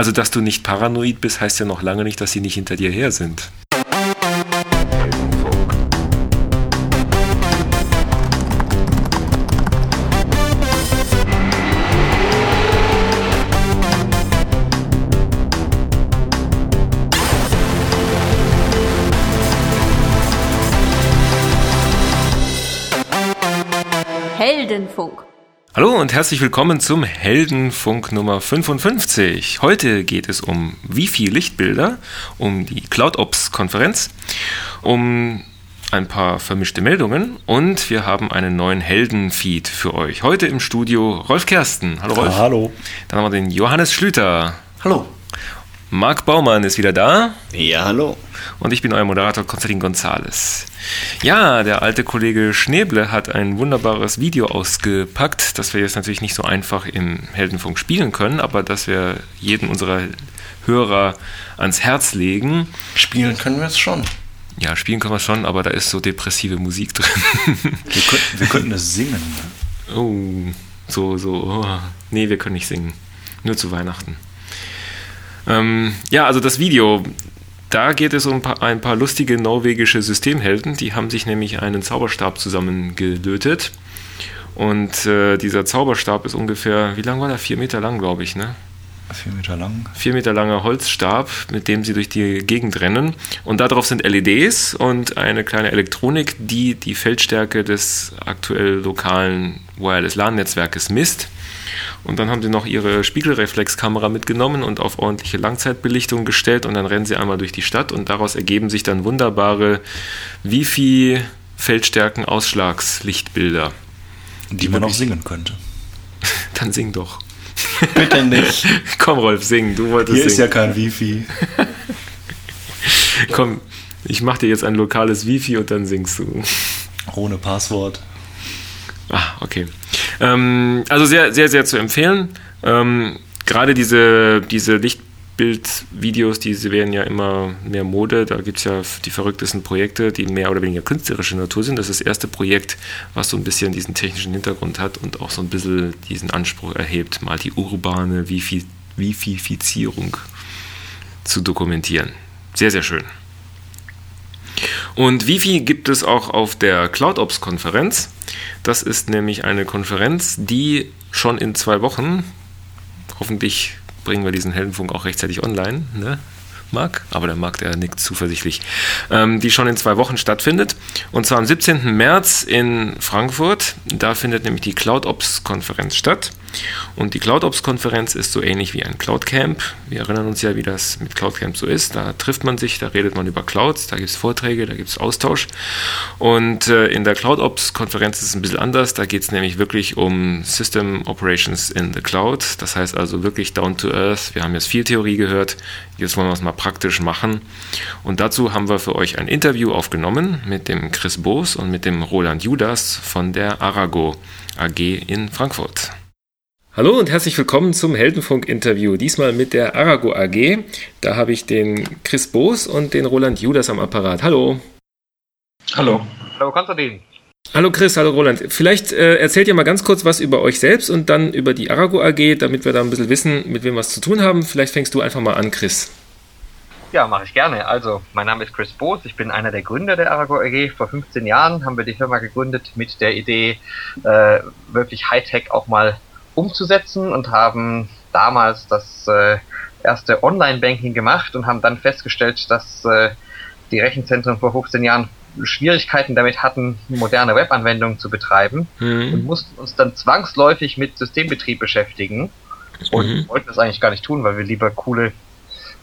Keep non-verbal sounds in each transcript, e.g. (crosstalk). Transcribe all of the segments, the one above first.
Also, dass du nicht paranoid bist, heißt ja noch lange nicht, dass sie nicht hinter dir her sind. Heldenfunk. Hallo und herzlich willkommen zum Heldenfunk Nummer 55. Heute geht es um Wifi-Lichtbilder, um die CloudOps-Konferenz, um ein paar vermischte Meldungen und wir haben einen neuen Heldenfeed für euch. Heute im Studio Rolf Kersten. Hallo Rolf. Ah, hallo. Dann haben wir den Johannes Schlüter. Hallo. Marc Baumann ist wieder da. Ja, hallo. Und ich bin euer Moderator Konstantin Gonzales. Ja, der alte Kollege Schneble hat ein wunderbares Video ausgepackt, das wir jetzt natürlich nicht so einfach im Heldenfunk spielen können, aber das wir jedem unserer Hörer ans Herz legen. Spielen können wir es schon. Ja, spielen können wir es schon, aber da ist so depressive Musik drin. (laughs) wir, könnten, wir könnten es singen. Ne? Oh, so, so. Oh. Nee, wir können nicht singen. Nur zu Weihnachten. Ähm, ja, also das Video, da geht es um ein paar, lustige norwegische Systemhelden. Die haben sich nämlich einen Zauberstab zusammengelötet. Und äh, dieser Zauberstab ist ungefähr, wie lang war der? Vier Meter lang, glaube ich, ne? Vier Meter lang. Vier Meter langer Holzstab, mit dem sie durch die Gegend rennen. Und darauf sind LEDs und eine kleine Elektronik, die die Feldstärke des aktuell lokalen Wireless LAN-Netzwerkes misst. Und dann haben sie noch ihre Spiegelreflexkamera mitgenommen und auf ordentliche Langzeitbelichtung gestellt und dann rennen sie einmal durch die Stadt und daraus ergeben sich dann wunderbare Wifi-Feldstärken-Ausschlagslichtbilder. Die, die man auch singen könnte. (laughs) dann sing doch. Bitte nicht. (laughs) Komm, Rolf, sing. Du wolltest Hier singen. ist ja kein Wifi. (laughs) Komm, ich mach dir jetzt ein lokales Wifi und dann singst du. Ohne Passwort. Ah, okay. Ähm, also sehr, sehr, sehr zu empfehlen. Ähm, gerade diese, diese Lichtbildvideos, diese werden ja immer mehr Mode. Da gibt es ja die verrücktesten Projekte, die mehr oder weniger künstlerische Natur sind. Das ist das erste Projekt, was so ein bisschen diesen technischen Hintergrund hat und auch so ein bisschen diesen Anspruch erhebt, mal die urbane Wifi Wififizierung zu dokumentieren. Sehr, sehr schön. Und Wifi gibt es auch auf der CloudOps-Konferenz. Das ist nämlich eine Konferenz, die schon in zwei Wochen, hoffentlich bringen wir diesen Heldenfunk auch rechtzeitig online, ne? Marc, aber der Marc, der nickt zuversichtlich, ähm, die schon in zwei Wochen stattfindet. Und zwar am 17. März in Frankfurt. Da findet nämlich die CloudOps-Konferenz statt. Und die CloudOps-Konferenz ist so ähnlich wie ein Cloud-Camp. Wir erinnern uns ja, wie das mit Cloud-Camp so ist. Da trifft man sich, da redet man über Clouds, da gibt es Vorträge, da gibt es Austausch. Und äh, in der CloudOps-Konferenz ist es ein bisschen anders. Da geht es nämlich wirklich um System Operations in the Cloud. Das heißt also wirklich down to earth. Wir haben jetzt viel Theorie gehört. Jetzt wollen wir es mal praktisch machen. Und dazu haben wir für euch ein Interview aufgenommen mit dem Chris Boos und mit dem Roland Judas von der Arago AG in Frankfurt. Hallo und herzlich willkommen zum Heldenfunk-Interview. Diesmal mit der Arago AG. Da habe ich den Chris Boos und den Roland Judas am Apparat. Hallo. Hallo. Hallo Konstantin. Hallo Chris, hallo Roland. Vielleicht äh, erzählt ihr mal ganz kurz was über euch selbst und dann über die Arago AG, damit wir da ein bisschen wissen, mit wem wir es zu tun haben. Vielleicht fängst du einfach mal an, Chris. Ja, mache ich gerne. Also, mein Name ist Chris Boos, ich bin einer der Gründer der Arago AG. Vor 15 Jahren haben wir die Firma gegründet mit der Idee, äh, wirklich Hightech auch mal umzusetzen und haben damals das äh, erste Online-Banking gemacht und haben dann festgestellt, dass äh, die Rechenzentren vor 15 Jahren Schwierigkeiten damit hatten, moderne Webanwendungen zu betreiben mhm. und mussten uns dann zwangsläufig mit Systembetrieb beschäftigen und mhm. wollten das eigentlich gar nicht tun, weil wir lieber coole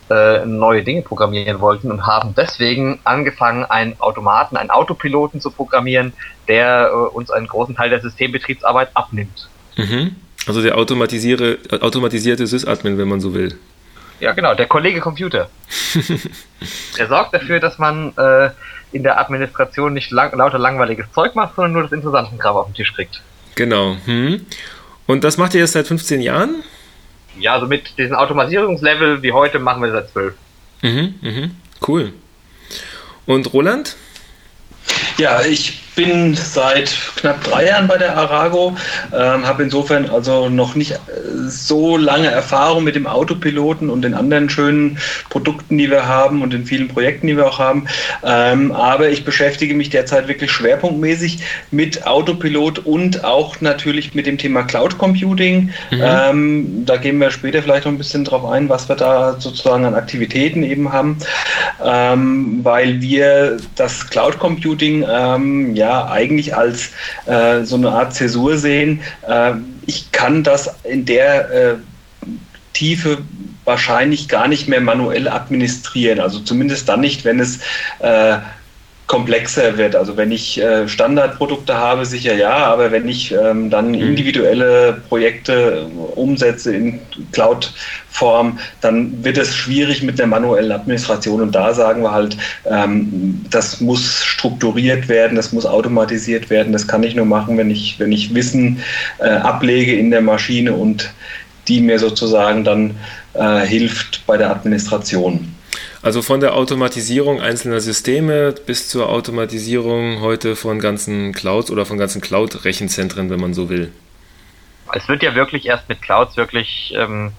äh, neue Dinge programmieren wollten und haben deswegen angefangen, einen Automaten, einen Autopiloten zu programmieren, der äh, uns einen großen Teil der Systembetriebsarbeit abnimmt. Mhm. Also der automatisierte Sysadmin, wenn man so will. Ja, genau, der Kollege Computer. (laughs) er sorgt dafür, dass man äh, in der Administration nicht lang, lauter langweiliges Zeug macht, sondern nur das interessante Kram auf den Tisch kriegt. Genau. Hm. Und das macht ihr jetzt seit 15 Jahren? Ja, also mit diesem Automatisierungslevel wie heute machen wir seit 12. Mhm, mhm. Cool. Und Roland? Ja, ich bin seit knapp drei Jahren bei der Arago, ähm, habe insofern also noch nicht äh, so lange Erfahrung mit dem Autopiloten und den anderen schönen Produkten, die wir haben und den vielen Projekten, die wir auch haben. Ähm, aber ich beschäftige mich derzeit wirklich schwerpunktmäßig mit Autopilot und auch natürlich mit dem Thema Cloud Computing. Mhm. Ähm, da gehen wir später vielleicht noch ein bisschen drauf ein, was wir da sozusagen an Aktivitäten eben haben, ähm, weil wir das Cloud Computing ähm, ja ja eigentlich als äh, so eine Art Zäsur sehen. Äh, ich kann das in der äh, Tiefe wahrscheinlich gar nicht mehr manuell administrieren. Also zumindest dann nicht, wenn es äh, komplexer wird. Also wenn ich äh, Standardprodukte habe, sicher ja, aber wenn ich ähm, dann mhm. individuelle Projekte umsetze in Cloud-Form, dann wird es schwierig mit der manuellen Administration. Und da sagen wir halt, ähm, das muss strukturiert werden, das muss automatisiert werden. Das kann ich nur machen, wenn ich, wenn ich Wissen äh, ablege in der Maschine und die mir sozusagen dann äh, hilft bei der Administration. Also von der Automatisierung einzelner Systeme bis zur Automatisierung heute von ganzen Clouds oder von ganzen Cloud-Rechenzentren, wenn man so will. Es wird ja wirklich erst mit Clouds wirklich, ähm,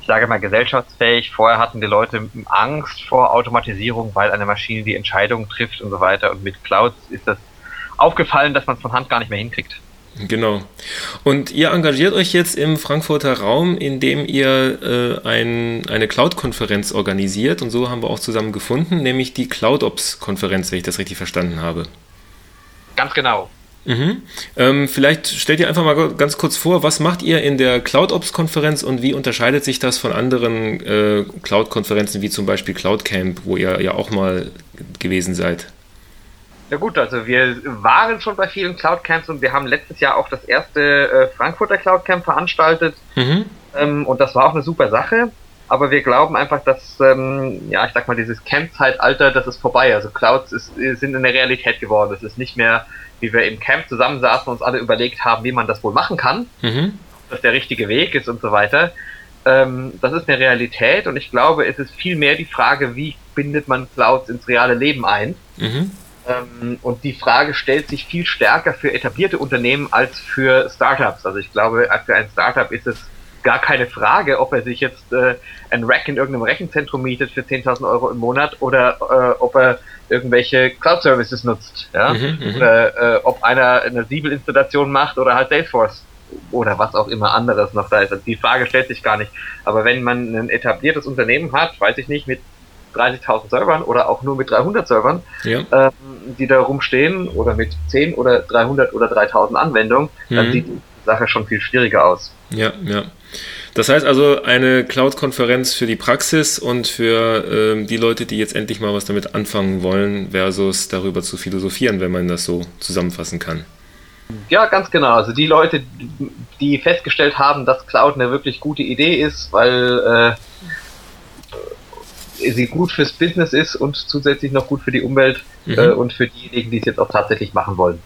ich sage mal, gesellschaftsfähig. Vorher hatten die Leute Angst vor Automatisierung, weil eine Maschine die Entscheidungen trifft und so weiter. Und mit Clouds ist das aufgefallen, dass man es von Hand gar nicht mehr hinkriegt. Genau. Und ihr engagiert euch jetzt im Frankfurter Raum, indem ihr äh, ein, eine Cloud-Konferenz organisiert. Und so haben wir auch zusammen gefunden, nämlich die CloudOps-Konferenz, wenn ich das richtig verstanden habe. Ganz genau. Mhm. Ähm, vielleicht stellt ihr einfach mal ganz kurz vor, was macht ihr in der CloudOps-Konferenz und wie unterscheidet sich das von anderen äh, Cloud-Konferenzen wie zum Beispiel CloudCamp, wo ihr ja auch mal gewesen seid? Ja gut, also wir waren schon bei vielen Cloud Camps und wir haben letztes Jahr auch das erste äh, Frankfurter Cloud Camp veranstaltet. Mhm. Ähm, und das war auch eine super Sache. Aber wir glauben einfach, dass, ähm, ja, ich sag mal, dieses Camp-Zeitalter, das ist vorbei. Also Clouds ist, sind in der Realität geworden. Es ist nicht mehr, wie wir im Camp zusammensaßen und uns alle überlegt haben, wie man das wohl machen kann, mhm. dass der richtige Weg ist und so weiter. Ähm, das ist eine Realität und ich glaube, es ist viel mehr die Frage, wie bindet man Clouds ins reale Leben ein. Mhm. Ähm, und die Frage stellt sich viel stärker für etablierte Unternehmen als für Startups. Also ich glaube, für ein Startup ist es gar keine Frage, ob er sich jetzt äh, ein Rack in irgendeinem Rechenzentrum mietet für 10.000 Euro im Monat oder äh, ob er irgendwelche Cloud-Services nutzt. Ja? Mhm, mhm, oder äh, ob einer eine Siebel-Installation macht oder halt Salesforce oder was auch immer anderes noch da ist. Also die Frage stellt sich gar nicht. Aber wenn man ein etabliertes Unternehmen hat, weiß ich nicht, mit 30.000 Servern oder auch nur mit 300 Servern, ja. ähm, die da rumstehen oder mit 10 oder 300 oder 3.000 Anwendungen, mhm. dann sieht die Sache schon viel schwieriger aus. Ja, ja. Das heißt also eine Cloud-Konferenz für die Praxis und für ähm, die Leute, die jetzt endlich mal was damit anfangen wollen, versus darüber zu philosophieren, wenn man das so zusammenfassen kann. Ja, ganz genau. Also die Leute, die festgestellt haben, dass Cloud eine wirklich gute Idee ist, weil äh, sie gut fürs Business ist und zusätzlich noch gut für die Umwelt mhm. äh, und für diejenigen, die es jetzt auch tatsächlich machen wollen.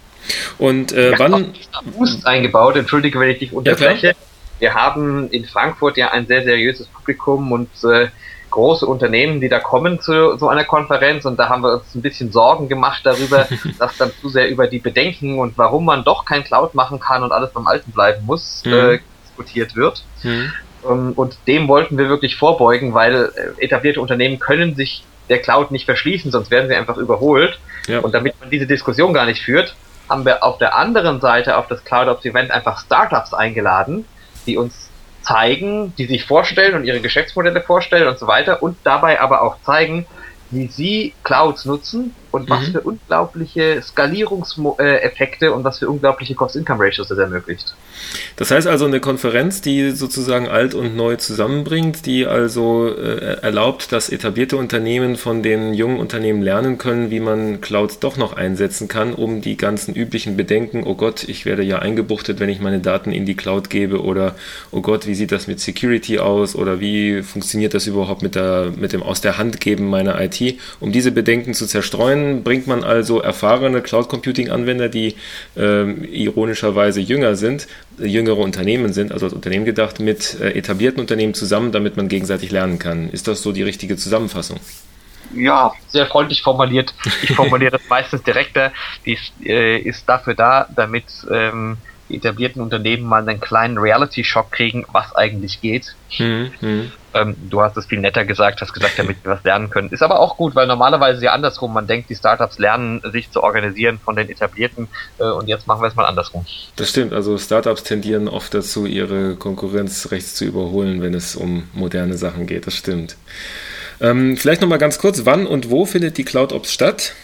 Und äh, ja, wann? Boost eingebaut, entschuldige, wenn ich dich unterbreche. Ja, wir haben in Frankfurt ja ein sehr seriöses Publikum und äh, große Unternehmen, die da kommen zu so einer Konferenz und da haben wir uns ein bisschen Sorgen gemacht darüber, (laughs) dass dann zu sehr über die Bedenken und warum man doch kein Cloud machen kann und alles beim Alten bleiben muss, mhm. äh, diskutiert wird. Mhm. Ähm, und dem wollten wir wirklich vorbeugen, weil äh, etablierte Unternehmen können sich der Cloud nicht verschließen, sonst werden sie einfach überholt. Ja. Und damit man diese Diskussion gar nicht führt, haben wir auf der anderen Seite auf das Cloud Ops Event einfach Startups eingeladen, die uns zeigen, die sich vorstellen und ihre Geschäftsmodelle vorstellen und so weiter und dabei aber auch zeigen, wie sie Clouds nutzen und was mhm. für unglaubliche Skalierungseffekte und was für unglaubliche Cost-Income-Ratios das ermöglicht. Das heißt also eine Konferenz, die sozusagen alt und neu zusammenbringt, die also äh, erlaubt, dass etablierte Unternehmen von den jungen Unternehmen lernen können, wie man Clouds doch noch einsetzen kann, um die ganzen üblichen Bedenken, oh Gott, ich werde ja eingebuchtet, wenn ich meine Daten in die Cloud gebe oder oh Gott, wie sieht das mit Security aus oder wie funktioniert das überhaupt mit, der, mit dem Aus der Hand geben meiner IT, um diese Bedenken zu zerstreuen Bitcoin bringt man also erfahrene Cloud Computing Anwender, die ähm, ironischerweise jünger sind, jüngere Unternehmen sind, also als Unternehmen gedacht, mit äh, etablierten Unternehmen zusammen, damit man gegenseitig lernen kann. Ist das so die richtige Zusammenfassung? ja, sehr freundlich formuliert. Ich formuliere das meistens direkter. Die ist, äh, ist dafür da, damit ähm, die etablierten Unternehmen mal einen kleinen Reality-Shock kriegen, was eigentlich geht. Mhm. Ähm, du hast es viel netter gesagt, hast gesagt, damit wir was lernen können. Ist aber auch gut, weil normalerweise ja andersrum, man denkt, die Startups lernen, sich zu organisieren von den etablierten äh, und jetzt machen wir es mal andersrum. Das stimmt, also Startups tendieren oft dazu, ihre Konkurrenz rechts zu überholen, wenn es um moderne Sachen geht, das stimmt. Ähm, vielleicht nochmal ganz kurz, wann und wo findet die CloudOps statt?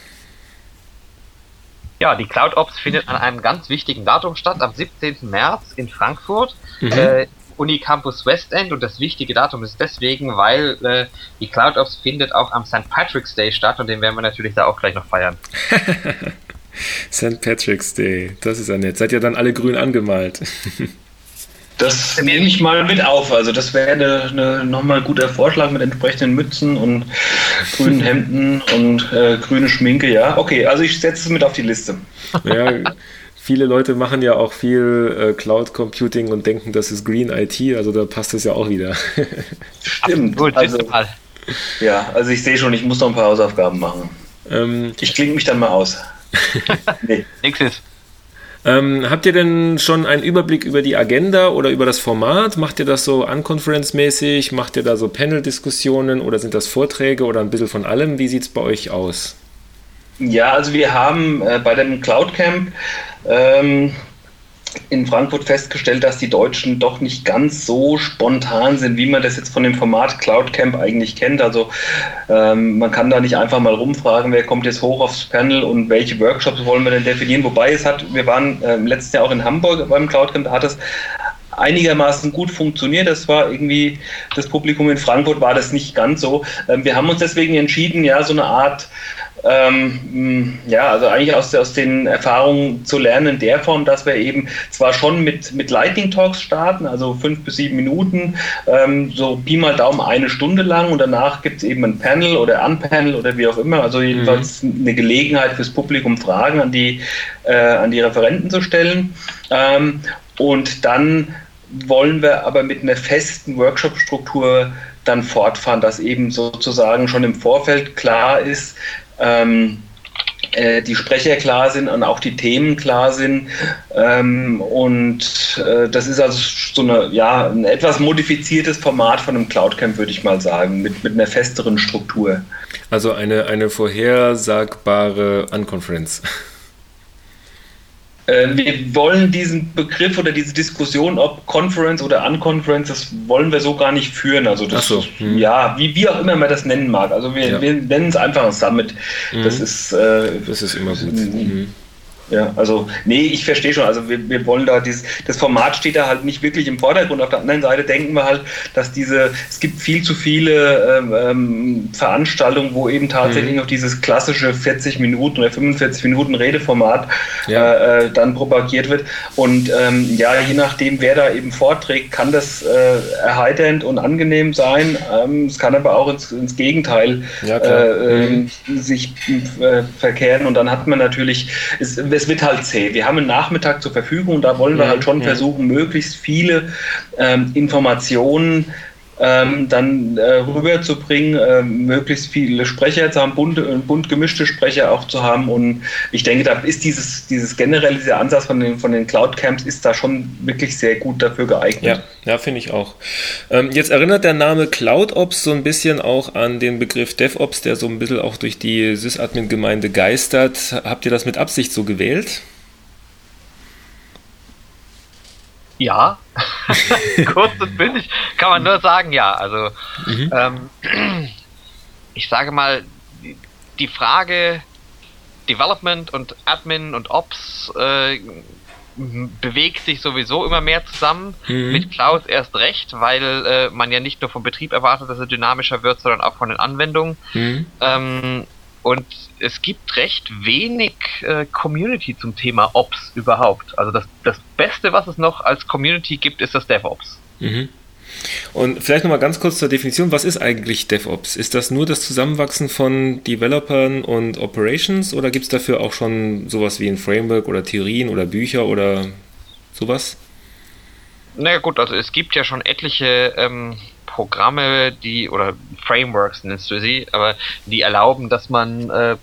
Ja, die CloudOps findet an einem ganz wichtigen Datum statt, am 17. März in Frankfurt. Mhm. Äh, Unicampus West End und das wichtige Datum ist deswegen, weil äh, die CloudOps findet auch am St. Patrick's Day statt und den werden wir natürlich da auch gleich noch feiern. (laughs) St. Patrick's Day, das ist ja nett. Seid ihr dann alle grün angemalt? (laughs) Das nehme ich mal mit auf. Also das wäre eine, eine, nochmal ein guter Vorschlag mit entsprechenden Mützen und grünen Hemden und äh, grüne Schminke. Ja, okay, also ich setze es mit auf die Liste. Ja, viele Leute machen ja auch viel äh, Cloud Computing und denken, das ist Green IT. Also da passt es ja auch wieder. (laughs) Stimmt. Gut, also, ja, also ich sehe schon, ich muss noch ein paar Hausaufgaben machen. Ähm, ich klinge mich dann mal aus. (laughs) nee. Ist. Ähm, habt ihr denn schon einen Überblick über die Agenda oder über das Format? Macht ihr das so unconference-mäßig? Macht ihr da so Panel-Diskussionen oder sind das Vorträge oder ein bisschen von allem? Wie sieht es bei euch aus? Ja, also wir haben äh, bei dem Cloud Camp ähm, in Frankfurt festgestellt, dass die Deutschen doch nicht ganz so spontan sind, wie man das jetzt von dem Format Cloud Camp eigentlich kennt. Also ähm, man kann da nicht einfach mal rumfragen, wer kommt jetzt hoch aufs Panel und welche Workshops wollen wir denn definieren. Wobei es hat, wir waren äh, im letzten Jahr auch in Hamburg beim Cloud Camp, da hat es einigermaßen gut funktioniert. Das war irgendwie, das Publikum in Frankfurt war das nicht ganz so. Ähm, wir haben uns deswegen entschieden, ja, so eine Art ähm, ja, also eigentlich aus, aus den Erfahrungen zu lernen in der Form, dass wir eben zwar schon mit, mit Lightning Talks starten, also fünf bis sieben Minuten, ähm, so Pi mal Daumen eine Stunde lang und danach gibt es eben ein Panel oder Unpanel oder wie auch immer, also jedenfalls mhm. eine Gelegenheit fürs Publikum Fragen an die, äh, an die Referenten zu stellen. Ähm, und dann wollen wir aber mit einer festen Workshop-Struktur dann fortfahren, dass eben sozusagen schon im Vorfeld klar ist, ähm, äh, die Sprecher klar sind und auch die Themen klar sind. Ähm, und äh, das ist also so eine, ja, ein etwas modifiziertes Format von einem Cloud-Camp, würde ich mal sagen, mit, mit einer festeren Struktur. Also eine, eine vorhersagbare Unconference. Äh, wir wollen diesen Begriff oder diese Diskussion, ob Conference oder Unconference, das wollen wir so gar nicht führen. Also das, so. hm. ja, wie, wie auch immer man das nennen mag. Also wir, ja. wir nennen es einfach ein Summit. Mhm. Das ist, äh, das ist immer gut. Mhm. Ja, also, nee, ich verstehe schon. Also, wir, wir wollen da dieses, das Format steht da halt nicht wirklich im Vordergrund. Auf der anderen Seite denken wir halt, dass diese, es gibt viel zu viele ähm, ähm Veranstaltungen, wo eben tatsächlich mhm. noch dieses klassische 40 Minuten oder 45 Minuten Redeformat ja. äh, äh, dann propagiert wird. Und ähm, ja, je nachdem, wer da eben vorträgt, kann das äh, erheiternd und angenehm sein. Ähm, es kann aber auch ins, ins Gegenteil ja, äh, ähm, mhm. sich äh, verkehren. Und dann hat man natürlich, es, es wird halt zäh. Wir haben einen Nachmittag zur Verfügung, da wollen wir halt schon versuchen, möglichst viele ähm, Informationen ähm, dann äh, rüberzubringen, äh, möglichst viele Sprecher zu haben, bunt, bunt gemischte Sprecher auch zu haben. Und ich denke, da ist dieses, dieses generelle, dieser Ansatz von den, von den Cloud Camps ist da schon wirklich sehr gut dafür geeignet. Ja, ja finde ich auch. Ähm, jetzt erinnert der Name CloudOps so ein bisschen auch an den Begriff DevOps, der so ein bisschen auch durch die Sysadmin-Gemeinde geistert. Habt ihr das mit Absicht so gewählt? Ja, (laughs) kurz und bündig kann man nur sagen, ja. Also mhm. ähm, ich sage mal, die Frage Development und Admin und Ops äh, bewegt sich sowieso immer mehr zusammen. Mhm. Mit Cloud erst recht, weil äh, man ja nicht nur vom Betrieb erwartet, dass er dynamischer wird, sondern auch von den Anwendungen. Mhm. Ähm, und es gibt recht wenig äh, Community zum Thema Ops überhaupt. Also das, das Beste, was es noch als Community gibt, ist das DevOps. Mhm. Und vielleicht nochmal ganz kurz zur Definition, was ist eigentlich DevOps? Ist das nur das Zusammenwachsen von Developern und Operations oder gibt es dafür auch schon sowas wie ein Framework oder Theorien oder Bücher oder sowas? Naja gut, also es gibt ja schon etliche ähm, Programme, die oder Frameworks nennst du sie, aber die erlauben, dass man äh,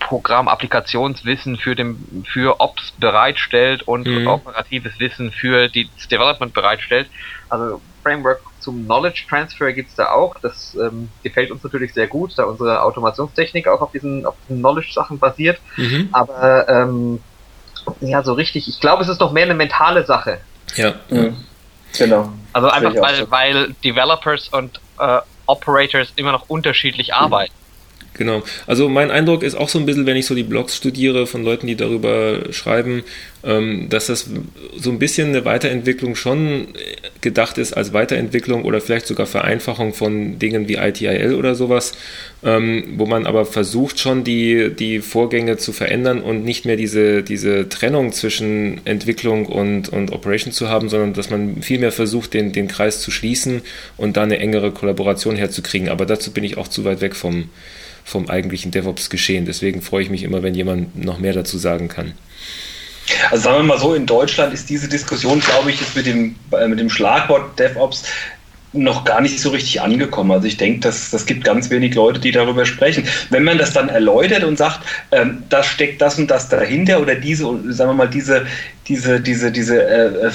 Programm, Applikationswissen für den für Ops bereitstellt und mhm. operatives Wissen für die, das Development bereitstellt. Also Framework zum Knowledge Transfer gibt's da auch. Das ähm, gefällt uns natürlich sehr gut, da unsere Automationstechnik auch auf diesen, auf diesen Knowledge-Sachen basiert. Mhm. Aber ähm, ja, so richtig, ich glaube, es ist doch mehr eine mentale Sache. Ja. Mhm. Genau. Also einfach, weil, so. weil Developers und äh, Operators immer noch unterschiedlich arbeiten. Genau. Also mein Eindruck ist auch so ein bisschen, wenn ich so die Blogs studiere von Leuten, die darüber schreiben, ähm, dass das so ein bisschen eine Weiterentwicklung schon gedacht ist als Weiterentwicklung oder vielleicht sogar Vereinfachung von Dingen wie ITIL oder sowas, ähm, wo man aber versucht schon die, die Vorgänge zu verändern und nicht mehr diese, diese Trennung zwischen Entwicklung und, und Operation zu haben, sondern dass man vielmehr versucht, den, den Kreis zu schließen und da eine engere Kollaboration herzukriegen. Aber dazu bin ich auch zu weit weg vom, vom eigentlichen DevOps-Geschehen. Deswegen freue ich mich immer, wenn jemand noch mehr dazu sagen kann. Also sagen wir mal so, in Deutschland ist diese Diskussion, glaube ich, mit dem, äh, mit dem Schlagwort DevOps noch gar nicht so richtig angekommen. Also ich denke, das, das gibt ganz wenig Leute, die darüber sprechen. Wenn man das dann erläutert und sagt, ähm, da steckt das und das dahinter oder diese, sagen wir mal, diese, diese, diese, diese äh,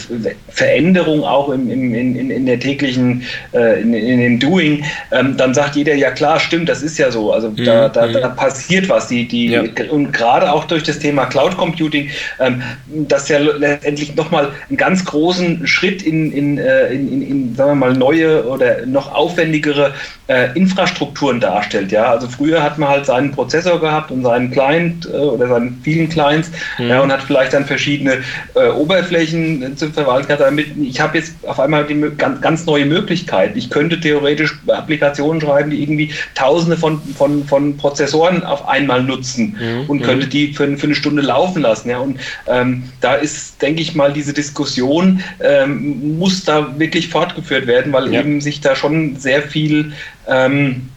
Veränderung auch im, im, in, in der täglichen, äh, in, in dem Doing, ähm, dann sagt jeder, ja klar, stimmt, das ist ja so. Also mhm. da, da, da passiert was. Die, die, ja. Und gerade auch durch das Thema Cloud Computing, ähm, das ja letztendlich nochmal einen ganz großen Schritt in, in, äh, in, in, in, sagen wir mal, neue oder noch aufwendigere äh, Infrastrukturen darstellt. Ja? Also früher hat man halt seinen Prozessor gehabt und seinen Client äh, oder seinen vielen Clients mhm. ja, und hat vielleicht dann verschiedene äh, Oberflächen zu verwalten. Damit ich habe jetzt auf einmal die ganz, ganz neue Möglichkeiten. Ich könnte theoretisch Applikationen schreiben, die irgendwie Tausende von, von, von Prozessoren auf einmal nutzen mhm. und könnte die für, für eine Stunde laufen lassen. Ja? Und ähm, da ist, denke ich mal, diese Diskussion ähm, muss da wirklich fortgeführt werden, weil ja. eben sich da schon sehr viel ähm,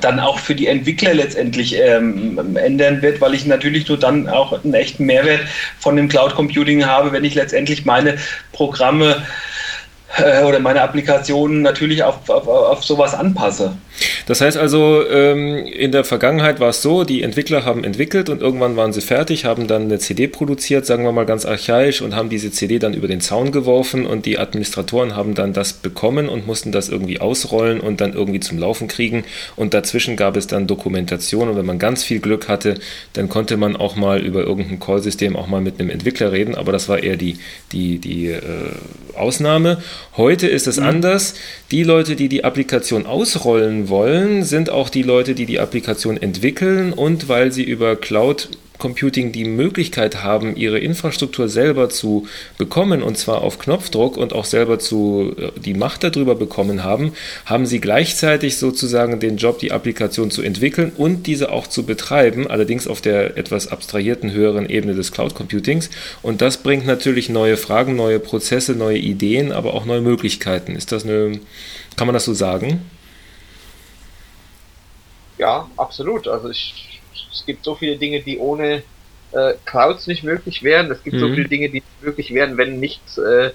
dann auch für die Entwickler letztendlich ähm, ändern wird, weil ich natürlich nur dann auch einen echten Mehrwert von dem Cloud Computing habe, wenn ich letztendlich meine Programme äh, oder meine Applikationen natürlich auf, auf, auf sowas anpasse. Das heißt also, ähm, in der Vergangenheit war es so, die Entwickler haben entwickelt und irgendwann waren sie fertig, haben dann eine CD produziert, sagen wir mal ganz archaisch, und haben diese CD dann über den Zaun geworfen und die Administratoren haben dann das bekommen und mussten das irgendwie ausrollen und dann irgendwie zum Laufen kriegen. Und dazwischen gab es dann Dokumentation und wenn man ganz viel Glück hatte, dann konnte man auch mal über irgendein Call-System auch mal mit einem Entwickler reden, aber das war eher die, die, die äh, Ausnahme. Heute ist es mhm. anders. Die Leute, die die Applikation ausrollen wollen, sind auch die Leute, die die Applikation entwickeln und weil sie über Cloud Computing die Möglichkeit haben, ihre Infrastruktur selber zu bekommen und zwar auf Knopfdruck und auch selber zu äh, die Macht darüber bekommen haben, haben sie gleichzeitig sozusagen den Job, die Applikation zu entwickeln und diese auch zu betreiben, allerdings auf der etwas abstrahierten höheren Ebene des Cloud Computings. Und das bringt natürlich neue Fragen, neue Prozesse, neue Ideen, aber auch neue Möglichkeiten. Ist das eine, kann man das so sagen? Ja, absolut. Also ich es gibt so viele Dinge, die ohne äh, Clouds nicht möglich wären. Es gibt mhm. so viele Dinge, die möglich wären, wenn nicht äh,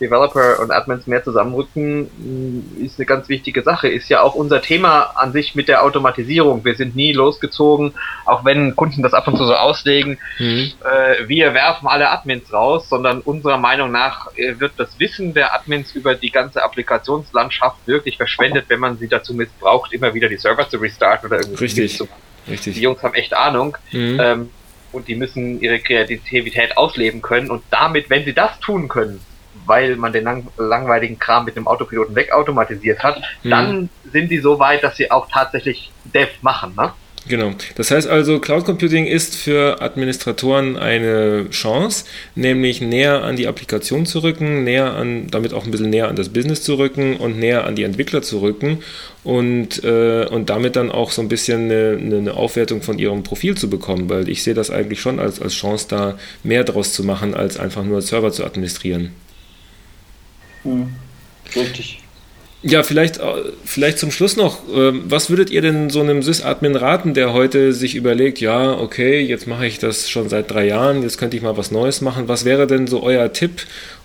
Developer und Admins mehr zusammenrücken, mm, ist eine ganz wichtige Sache. Ist ja auch unser Thema an sich mit der Automatisierung. Wir sind nie losgezogen, auch wenn Kunden das ab und zu so auslegen. Mhm. Äh, wir werfen alle Admins raus, sondern unserer Meinung nach äh, wird das Wissen der Admins über die ganze Applikationslandschaft wirklich verschwendet, wenn man sie dazu missbraucht, immer wieder die Server zu restarten oder irgendwie Richtig. Richtig. Die Jungs haben echt Ahnung. Mhm. Ähm, und die müssen ihre Kreativität ausleben können. Und damit, wenn sie das tun können, weil man den lang langweiligen Kram mit dem Autopiloten wegautomatisiert hat, mhm. dann sind die so weit, dass sie auch tatsächlich Dev machen. Ne? Genau. Das heißt also, Cloud Computing ist für Administratoren eine Chance, nämlich näher an die Applikation zu rücken, näher an, damit auch ein bisschen näher an das Business zu rücken und näher an die Entwickler zu rücken und, äh, und damit dann auch so ein bisschen eine, eine, Aufwertung von ihrem Profil zu bekommen, weil ich sehe das eigentlich schon als, als Chance, da mehr draus zu machen, als einfach nur Server zu administrieren. Hm. Richtig. Ja, vielleicht, äh, vielleicht zum Schluss noch, ähm, was würdet ihr denn so einem Sys-Admin raten, der heute sich überlegt, ja, okay, jetzt mache ich das schon seit drei Jahren, jetzt könnte ich mal was Neues machen. Was wäre denn so euer Tipp,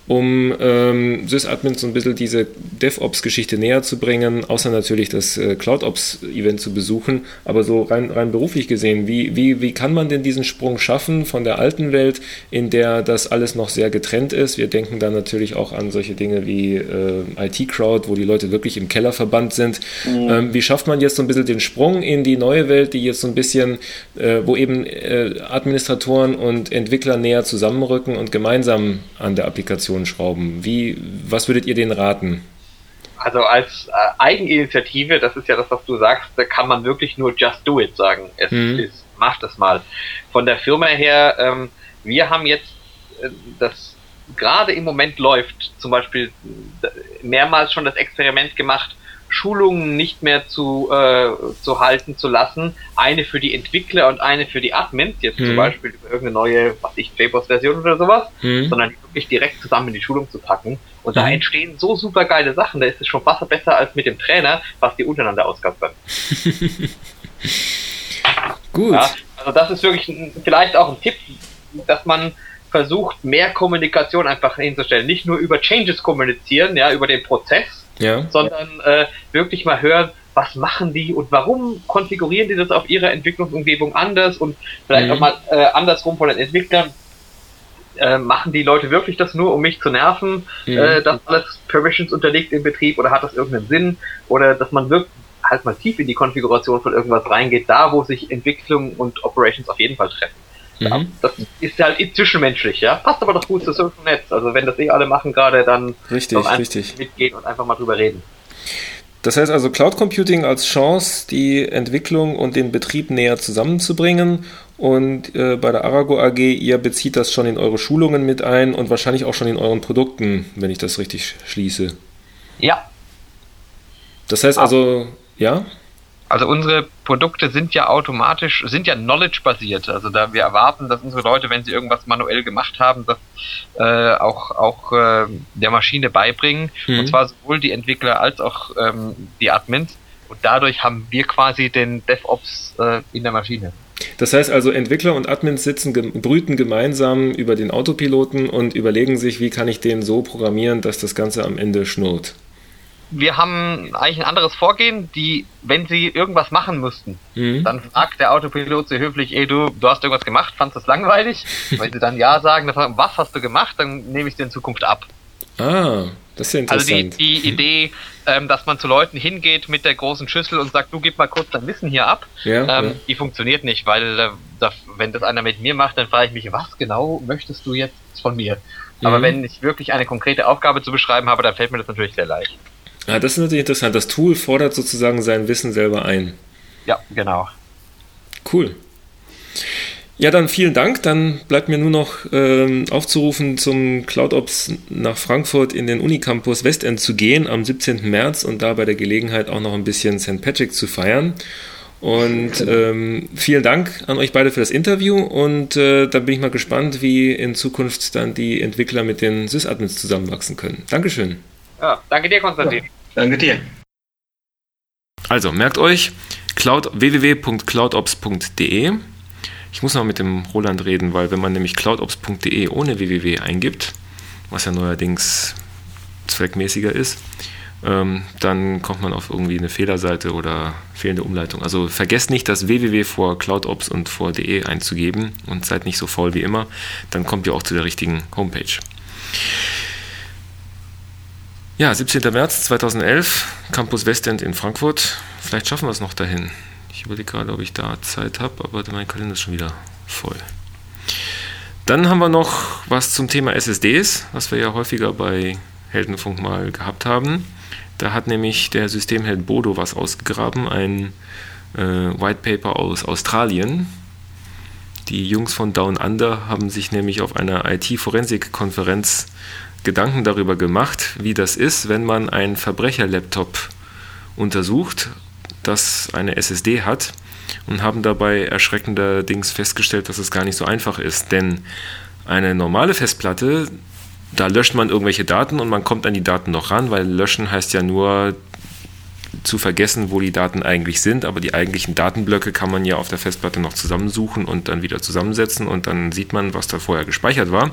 um ähm, Sysadmins so ein bisschen diese DevOps-Geschichte näher zu bringen, außer natürlich das äh, CloudOps-Event zu besuchen. Aber so rein, rein beruflich gesehen, wie, wie, wie kann man denn diesen Sprung schaffen von der alten Welt, in der das alles noch sehr getrennt ist? Wir denken da natürlich auch an solche Dinge wie äh, IT-Crowd, wo die Leute wirklich im Keller verbannt sind. Mhm. Ähm, wie schafft man jetzt so ein bisschen den Sprung in die neue Welt, die jetzt so ein bisschen, äh, wo eben äh, Administratoren und Entwickler näher zusammenrücken und gemeinsam an der Applikation schrauben. Wie, was würdet ihr denen raten? Also als äh, Eigeninitiative, das ist ja das, was du sagst, da kann man wirklich nur just do it sagen. Es mhm. ist, macht es mal. Von der Firma her, ähm, wir haben jetzt äh, das gerade im Moment läuft, zum Beispiel mehrmals schon das Experiment gemacht, Schulungen nicht mehr zu, äh, zu halten zu lassen. Eine für die Entwickler und eine für die Admins, jetzt mhm. zum Beispiel über irgendeine neue, was ich, JBoss-Version oder sowas, mhm. sondern wirklich direkt zusammen in die Schulung zu packen. Und mhm. da entstehen so super geile Sachen, da ist es schon fast besser als mit dem Trainer, was die untereinander auskaspern. (laughs) Gut. Ja, also das ist wirklich vielleicht auch ein Tipp, dass man versucht, mehr Kommunikation einfach hinzustellen. Nicht nur über Changes kommunizieren, ja, über den Prozess, ja. sondern äh, wirklich mal hören, was machen die und warum konfigurieren die das auf ihrer Entwicklungsumgebung anders und vielleicht mhm. auch mal äh, andersrum von den Entwicklern. Äh, machen die Leute wirklich das nur, um mich zu nerven, mhm. äh, dass alles Permissions unterliegt im Betrieb oder hat das irgendeinen Sinn oder dass man wirklich halt mal tief in die Konfiguration von irgendwas reingeht, da wo sich Entwicklung und Operations auf jeden Fall treffen. Mhm. das ist halt zwischenmenschlich, ja. Passt aber doch gut zu Social Netz. Also wenn das eh alle machen gerade, dann richtig, richtig. mitgehen und einfach mal drüber reden. Das heißt also Cloud Computing als Chance, die Entwicklung und den Betrieb näher zusammenzubringen. Und äh, bei der Arago AG, ihr bezieht das schon in eure Schulungen mit ein und wahrscheinlich auch schon in euren Produkten, wenn ich das richtig schließe. Ja. Das heißt also, ja? Also unsere Produkte sind ja automatisch, sind ja knowledge-basiert. Also da wir erwarten, dass unsere Leute, wenn sie irgendwas manuell gemacht haben, das äh, auch, auch äh, der Maschine beibringen. Mhm. Und zwar sowohl die Entwickler als auch ähm, die Admins. Und dadurch haben wir quasi den DevOps äh, in der Maschine. Das heißt also, Entwickler und Admins sitzen, brüten gemeinsam über den Autopiloten und überlegen sich, wie kann ich den so programmieren, dass das Ganze am Ende schnurrt wir haben eigentlich ein anderes Vorgehen, die, wenn sie irgendwas machen müssten, mhm. dann fragt der Autopilot sie höflich, ey du, du hast irgendwas gemacht, fandest das langweilig? (laughs) wenn sie dann ja sagen, dann fragen, was hast du gemacht, dann nehme ich es dir in Zukunft ab. Ah, das ist ja interessant. Also die, die Idee, ähm, dass man zu Leuten hingeht mit der großen Schüssel und sagt, du gib mal kurz dein Wissen hier ab, ja, ähm, ja. die funktioniert nicht, weil äh, da, wenn das einer mit mir macht, dann frage ich mich, was genau möchtest du jetzt von mir? Aber mhm. wenn ich wirklich eine konkrete Aufgabe zu beschreiben habe, dann fällt mir das natürlich sehr leicht. Ja, das ist natürlich interessant. Das Tool fordert sozusagen sein Wissen selber ein. Ja, genau. Cool. Ja, dann vielen Dank. Dann bleibt mir nur noch ähm, aufzurufen, zum CloudOps nach Frankfurt in den Unicampus Westend zu gehen am 17. März und da bei der Gelegenheit auch noch ein bisschen St. Patrick zu feiern. Und ähm, vielen Dank an euch beide für das Interview und äh, dann bin ich mal gespannt, wie in Zukunft dann die Entwickler mit den Sysadmins zusammenwachsen können. Dankeschön. Ja, danke dir, Konstantin. Ja. Danke dir. Also, merkt euch cloud, www.cloudops.de. Ich muss noch mit dem Roland reden, weil wenn man nämlich cloudops.de ohne www eingibt, was ja neuerdings zweckmäßiger ist, ähm, dann kommt man auf irgendwie eine Fehlerseite oder fehlende Umleitung. Also vergesst nicht, das www vor cloudops und vor de einzugeben und seid nicht so faul wie immer, dann kommt ihr auch zu der richtigen Homepage. Ja, 17. März 2011, Campus Westend in Frankfurt. Vielleicht schaffen wir es noch dahin. Ich überlege gerade, ob ich da Zeit habe, aber mein Kalender ist schon wieder voll. Dann haben wir noch was zum Thema SSDs, was wir ja häufiger bei Heldenfunk mal gehabt haben. Da hat nämlich der Systemheld Bodo was ausgegraben, ein äh, White Paper aus Australien. Die Jungs von Down Under haben sich nämlich auf einer IT-Forensik-Konferenz Gedanken darüber gemacht, wie das ist, wenn man einen Verbrecherlaptop untersucht, das eine SSD hat und haben dabei erschreckenderdings festgestellt, dass es gar nicht so einfach ist. Denn eine normale Festplatte, da löscht man irgendwelche Daten und man kommt an die Daten noch ran, weil löschen heißt ja nur zu vergessen, wo die Daten eigentlich sind, aber die eigentlichen Datenblöcke kann man ja auf der Festplatte noch zusammensuchen und dann wieder zusammensetzen und dann sieht man, was da vorher gespeichert war.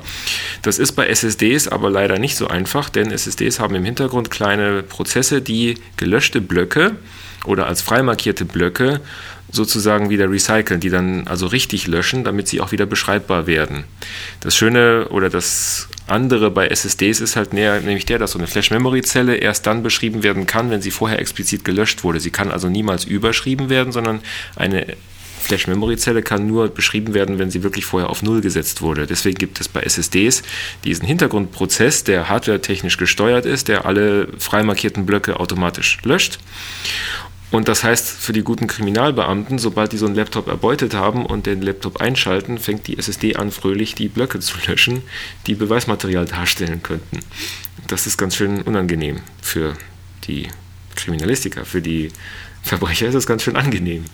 Das ist bei SSDs aber leider nicht so einfach, denn SSDs haben im Hintergrund kleine Prozesse, die gelöschte Blöcke oder als freimarkierte Blöcke sozusagen wieder recyceln, die dann also richtig löschen, damit sie auch wieder beschreibbar werden. Das Schöne oder das andere bei SSDs ist halt näher, nämlich der, dass so eine Flash-Memory-Zelle erst dann beschrieben werden kann, wenn sie vorher explizit gelöscht wurde. Sie kann also niemals überschrieben werden, sondern eine Flash-Memory-Zelle kann nur beschrieben werden, wenn sie wirklich vorher auf Null gesetzt wurde. Deswegen gibt es bei SSDs diesen Hintergrundprozess, der hardware-technisch gesteuert ist, der alle freimarkierten Blöcke automatisch löscht. Und das heißt für die guten Kriminalbeamten, sobald die so einen Laptop erbeutet haben und den Laptop einschalten, fängt die SSD an, fröhlich die Blöcke zu löschen, die Beweismaterial darstellen könnten. Das ist ganz schön unangenehm für die Kriminalistiker, für die Verbrecher ist es ganz schön angenehm.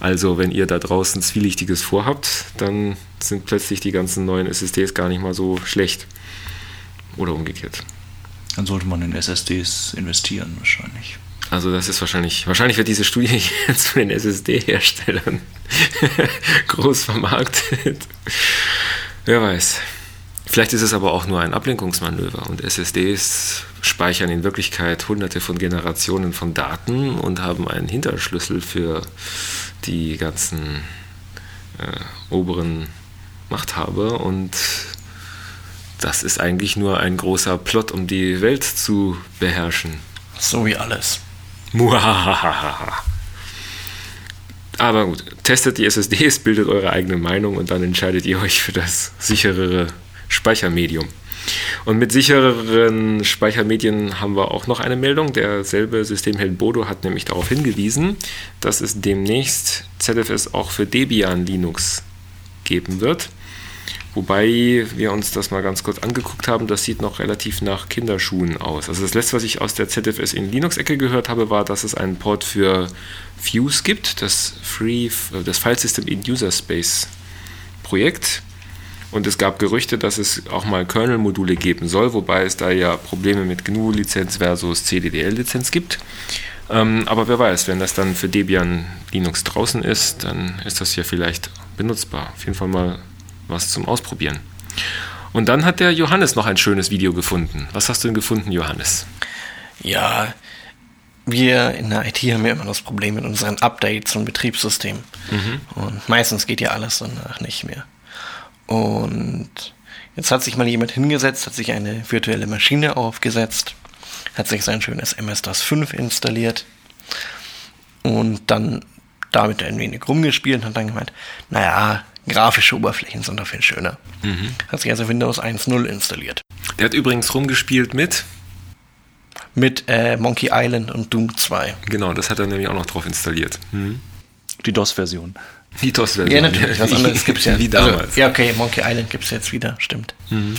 Also wenn ihr da draußen Zwielichtiges vorhabt, dann sind plötzlich die ganzen neuen SSDs gar nicht mal so schlecht. Oder umgekehrt. Dann sollte man in SSDs investieren wahrscheinlich. Also das ist wahrscheinlich, wahrscheinlich wird diese Studie (laughs) jetzt von den SSD-Herstellern (laughs) groß vermarktet. Wer weiß. Vielleicht ist es aber auch nur ein Ablenkungsmanöver und SSDs speichern in Wirklichkeit hunderte von Generationen von Daten und haben einen Hinterschlüssel für die ganzen äh, oberen Machthaber und das ist eigentlich nur ein großer Plot, um die Welt zu beherrschen. So wie alles. Aber gut, testet die SSDs, bildet eure eigene Meinung und dann entscheidet ihr euch für das sicherere Speichermedium. Und mit sichereren Speichermedien haben wir auch noch eine Meldung. Derselbe Systemheld Bodo hat nämlich darauf hingewiesen, dass es demnächst ZFS auch für Debian Linux geben wird. Wobei wir uns das mal ganz kurz angeguckt haben, das sieht noch relativ nach Kinderschuhen aus. Also das letzte, was ich aus der ZFS in Linux-Ecke gehört habe, war, dass es einen Port für Fuse gibt, das Free, das File System in User Space Projekt. Und es gab Gerüchte, dass es auch mal Kernel-Module geben soll, wobei es da ja Probleme mit GNU-Lizenz versus CDDL-Lizenz gibt. Ähm, aber wer weiß, wenn das dann für Debian Linux draußen ist, dann ist das ja vielleicht benutzbar. Auf jeden Fall mal was zum Ausprobieren. Und dann hat der Johannes noch ein schönes Video gefunden. Was hast du denn gefunden, Johannes? Ja, wir in der IT haben ja immer das Problem mit unseren Updates und Betriebssystem. Mhm. Und meistens geht ja alles danach nicht mehr. Und jetzt hat sich mal jemand hingesetzt, hat sich eine virtuelle Maschine aufgesetzt, hat sich sein schönes MS-DOS 5 installiert und dann damit ein wenig rumgespielt und hat dann gemeint, naja, grafische Oberflächen sind viel schöner. Mhm. Hat sich also Windows 1.0 installiert. Der hat übrigens rumgespielt mit? Mit äh, Monkey Island und Doom 2. Genau, das hat er nämlich auch noch drauf installiert. Mhm. Die DOS-Version. Die DOS-Version. Ja, natürlich. Was (laughs) anderes gibt es ja. (laughs) Wie damals. Also, ja, okay, Monkey Island gibt es jetzt wieder, stimmt. Mhm.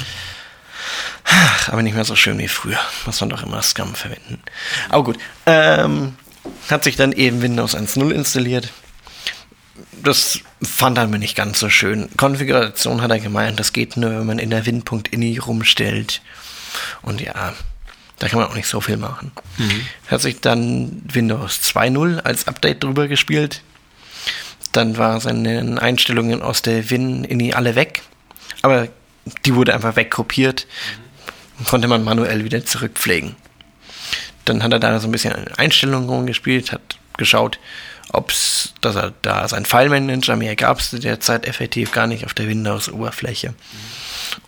Ach, aber nicht mehr so schön wie früher. Muss man doch immer Scum verwenden. Aber gut. Ähm, hat sich dann eben Windows 1.0 installiert das fand er mir nicht ganz so schön. Konfiguration hat er gemeint, das geht nur, wenn man in der Win.ini rumstellt. Und ja, da kann man auch nicht so viel machen. Mhm. Hat sich dann Windows 2.0 als Update drüber gespielt. Dann waren seine Einstellungen aus der Win.ini alle weg. Aber die wurde einfach wegkopiert. Mhm. Konnte man manuell wieder zurückpflegen. Dann hat er da so ein bisschen Einstellungen rumgespielt, hat geschaut, ob es, dass er da sein File-Manager mehr gab es derzeit effektiv gar nicht auf der Windows-Oberfläche.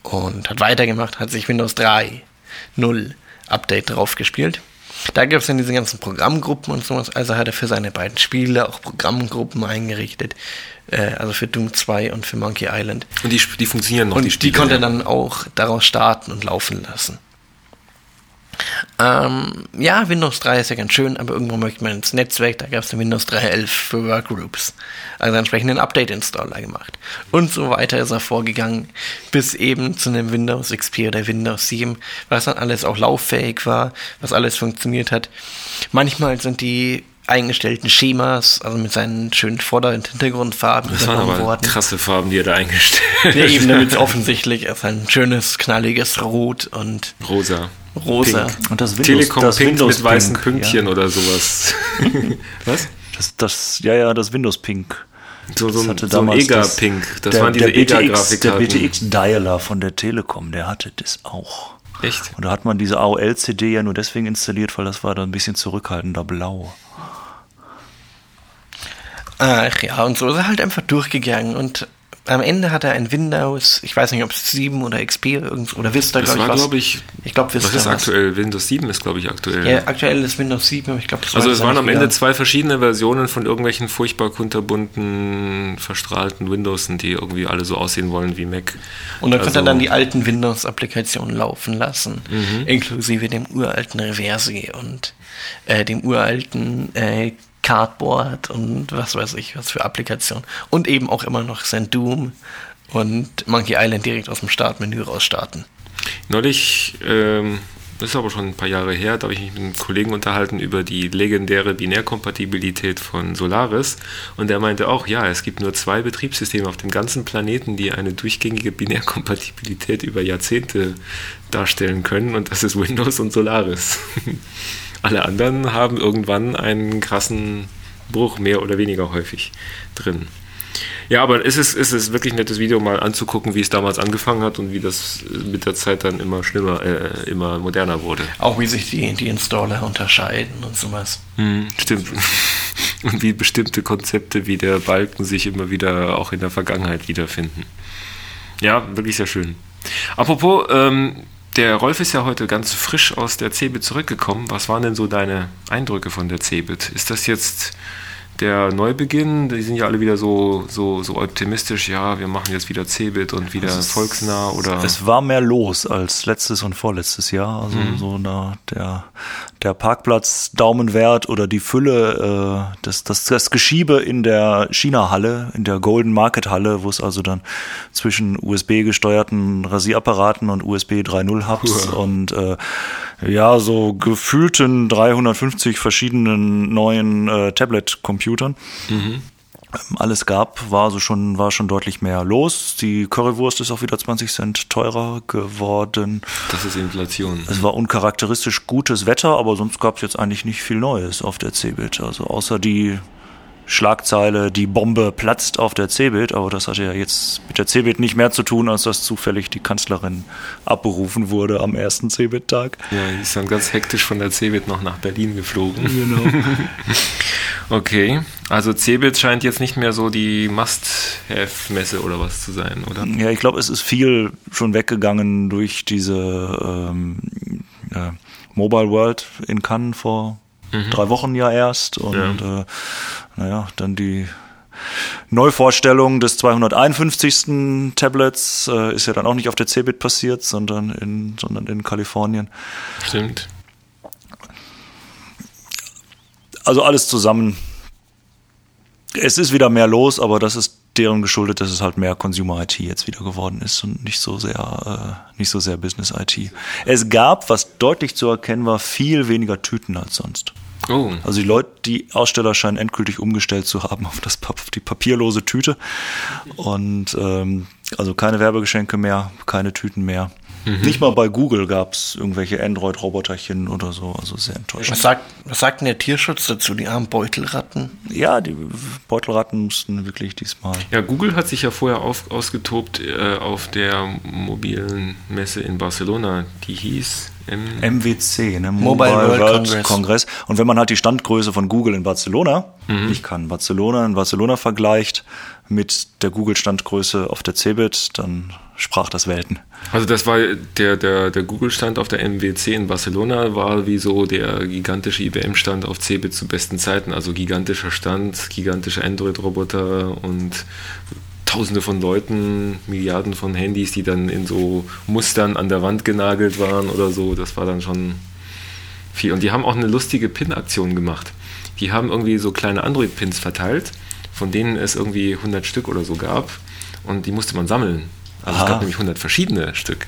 Und hat weitergemacht, hat sich Windows 3.0 Update drauf gespielt. Da gibt es dann diese ganzen Programmgruppen und sowas. Also hat er für seine beiden Spiele auch Programmgruppen eingerichtet. Äh, also für Doom 2 und für Monkey Island. Und die, die funktionieren noch, und die Spiele. Die konnte er dann auch daraus starten und laufen lassen. Ähm, ja, Windows 3 ist ja ganz schön, aber irgendwo möchte man ins Netzwerk, da gab es den Windows 3.11 für Workgroups. Also entsprechend einen Update-Installer gemacht. Und so weiter ist er vorgegangen, bis eben zu einem Windows XP oder Windows 7, was dann alles auch lauffähig war, was alles funktioniert hat. Manchmal sind die eingestellten Schemas, also mit seinen schönen Vorder- und Hintergrundfarben. Das waren aber worden. krasse Farben, die er da eingestellt hat. Ja, eben, damit offensichtlich ist ein schönes, knalliges Rot und Rosa. Rosa. Pink. Und das Windows, Telekom das Pink Windows mit weißen Pünktchen ja. oder sowas. (laughs) Was? Das, das, ja, ja, das Windows Pink. So, so, das so ein EGA-Pink. Das, das waren diese EGA-Grafikkarten. Der BTX-Dialer von der Telekom, der hatte das auch. Echt? Und da hat man diese AOL-CD ja nur deswegen installiert, weil das war dann ein bisschen zurückhaltender blau. Ach ja, und so ist er halt einfach durchgegangen und am Ende hat er ein Windows, ich weiß nicht, ob es 7 oder XP irgend, oder Vista, glaube ich. Das war, glaube ich, ich glaube, Vista. Was ist aktuell? Windows 7 ist, glaube ich, aktuell. Ja, aktuell ist Windows 7, aber ich glaube, das war Also, es waren am Ende zwei verschiedene Versionen von irgendwelchen furchtbar kunterbunten, verstrahlten Windows, die irgendwie alle so aussehen wollen wie Mac. Und dann also, konnte er dann die alten Windows-Applikationen laufen lassen, mhm. inklusive dem uralten Reverse und äh, dem uralten äh, Cardboard und was weiß ich, was für Applikationen. Und eben auch immer noch sein Doom und Monkey Island direkt aus dem Startmenü rausstarten. Neulich, ähm, das ist aber schon ein paar Jahre her, da habe ich mich mit einem Kollegen unterhalten über die legendäre Binärkompatibilität von Solaris und der meinte auch, ja, es gibt nur zwei Betriebssysteme auf dem ganzen Planeten, die eine durchgängige Binärkompatibilität über Jahrzehnte darstellen können und das ist Windows und Solaris. (laughs) Alle anderen haben irgendwann einen krassen Bruch, mehr oder weniger häufig drin. Ja, aber es ist, es ist wirklich ein nettes Video mal anzugucken, wie es damals angefangen hat und wie das mit der Zeit dann immer schlimmer, äh, immer moderner wurde. Auch wie sich die, die Installer unterscheiden und sowas. Hm, stimmt. (laughs) Und wie bestimmte Konzepte wie der Balken sich immer wieder auch in der Vergangenheit wiederfinden. Ja, wirklich sehr schön. Apropos, ähm, der Rolf ist ja heute ganz frisch aus der CeBIT zurückgekommen. Was waren denn so deine Eindrücke von der CeBIT? Ist das jetzt der Neubeginn, die sind ja alle wieder so, so, so optimistisch, ja, wir machen jetzt wieder Cebit und wieder es, volksnah oder. Es war mehr los als letztes und vorletztes Jahr. Also mhm. so na, der, der Parkplatz Daumenwert oder die Fülle, äh, das, das, das Geschiebe in der China-Halle, in der Golden Market Halle, wo es also dann zwischen USB-gesteuerten Rasierapparaten und USB 3.0 Hubs und äh, ja, so gefühlten 350 verschiedenen neuen äh, Tablet-Computern. Mhm. Alles gab, war so schon, war schon deutlich mehr los. Die Currywurst ist auch wieder 20 Cent teurer geworden. Das ist Inflation. Es war uncharakteristisch gutes Wetter, aber sonst gab es jetzt eigentlich nicht viel Neues auf der CeBIT. Also außer die Schlagzeile, die Bombe platzt auf der CeBIT, aber das hatte ja jetzt mit der CeBIT nicht mehr zu tun, als dass zufällig die Kanzlerin abberufen wurde am ersten CeBIT-Tag. Ja, die ist dann ganz hektisch von der CeBIT noch nach Berlin geflogen. Genau. (laughs) okay, also CeBIT scheint jetzt nicht mehr so die Must-Have-Messe oder was zu sein, oder? Ja, ich glaube, es ist viel schon weggegangen durch diese ähm, äh, Mobile World in Cannes vor mhm. drei Wochen ja erst und ja. Äh, naja, dann die Neuvorstellung des 251. Tablets äh, ist ja dann auch nicht auf der Cebit passiert, sondern in, sondern in Kalifornien. Stimmt. Also alles zusammen. Es ist wieder mehr los, aber das ist deren geschuldet, dass es halt mehr Consumer IT jetzt wieder geworden ist und nicht so sehr, äh, nicht so sehr Business IT. Es gab, was deutlich zu erkennen war, viel weniger Tüten als sonst. Oh. Also die Leute, die Aussteller scheinen endgültig umgestellt zu haben auf, das, auf die papierlose Tüte. Und ähm, also keine Werbegeschenke mehr, keine Tüten mehr. Mhm. Nicht mal bei Google gab es irgendwelche Android-Roboterchen oder so, also sehr enttäuschend. Was sagt, was sagt denn der Tierschutz dazu, die armen Beutelratten? Ja, die Beutelratten mussten wirklich diesmal. Ja, Google hat sich ja vorher auf, ausgetobt äh, auf der mobilen Messe in Barcelona, die hieß M MWC, ne? Mobile, Mobile World, World Congress. Congress. Und wenn man halt die Standgröße von Google in Barcelona, mhm. ich kann Barcelona in Barcelona vergleicht mit der Google-Standgröße auf der CeBIT, dann sprach das Welten. Also das war der, der, der Google-Stand auf der MWC in Barcelona, war wie so der gigantische IBM-Stand auf CeBIT zu besten Zeiten. Also gigantischer Stand, gigantische Android-Roboter und Tausende von Leuten, Milliarden von Handys, die dann in so Mustern an der Wand genagelt waren oder so. Das war dann schon viel. Und die haben auch eine lustige Pin-Aktion gemacht. Die haben irgendwie so kleine Android-Pins verteilt, von denen es irgendwie 100 Stück oder so gab. Und die musste man sammeln. Also Aha. es gab nämlich 100 verschiedene Stück.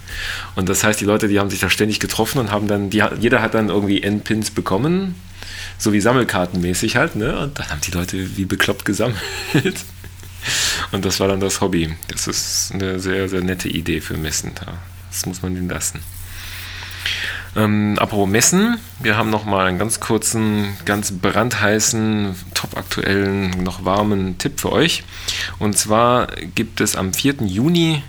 Und das heißt, die Leute, die haben sich da ständig getroffen und haben dann, die, jeder hat dann irgendwie N-Pins bekommen, so wie Sammelkartenmäßig halt, ne? Und dann haben die Leute wie bekloppt gesammelt. (laughs) Und das war dann das Hobby. Das ist eine sehr, sehr nette Idee für Messen. Das muss man ihnen lassen. Ähm, apropos Messen, wir haben noch mal einen ganz kurzen, ganz brandheißen, topaktuellen, noch warmen Tipp für euch. Und zwar gibt es am 4. Juni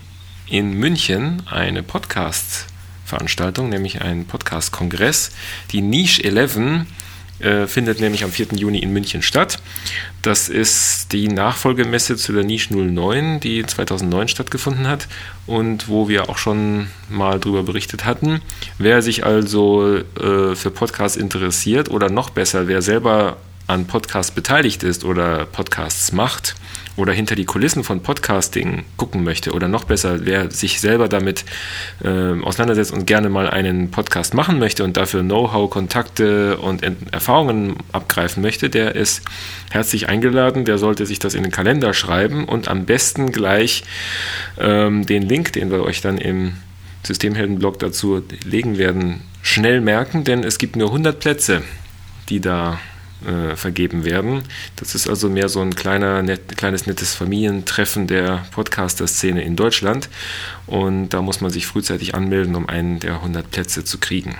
in München eine Podcast-Veranstaltung, nämlich einen Podcast-Kongress, die Niche 11 äh, findet nämlich am 4. Juni in München statt. Das ist die Nachfolgemesse zu der Niche 09, die 2009 stattgefunden hat und wo wir auch schon mal drüber berichtet hatten. Wer sich also äh, für Podcasts interessiert oder noch besser, wer selber an Podcasts beteiligt ist oder Podcasts macht, oder hinter die Kulissen von Podcasting gucken möchte oder noch besser, wer sich selber damit äh, auseinandersetzt und gerne mal einen Podcast machen möchte und dafür Know-how, Kontakte und Erfahrungen abgreifen möchte, der ist herzlich eingeladen. Der sollte sich das in den Kalender schreiben und am besten gleich ähm, den Link, den wir euch dann im Systemheldenblog dazu legen werden, schnell merken, denn es gibt nur 100 Plätze, die da äh, vergeben werden. Das ist also mehr so ein kleiner, net, kleines, nettes Familientreffen der Podcaster-Szene in Deutschland. Und da muss man sich frühzeitig anmelden, um einen der 100 Plätze zu kriegen.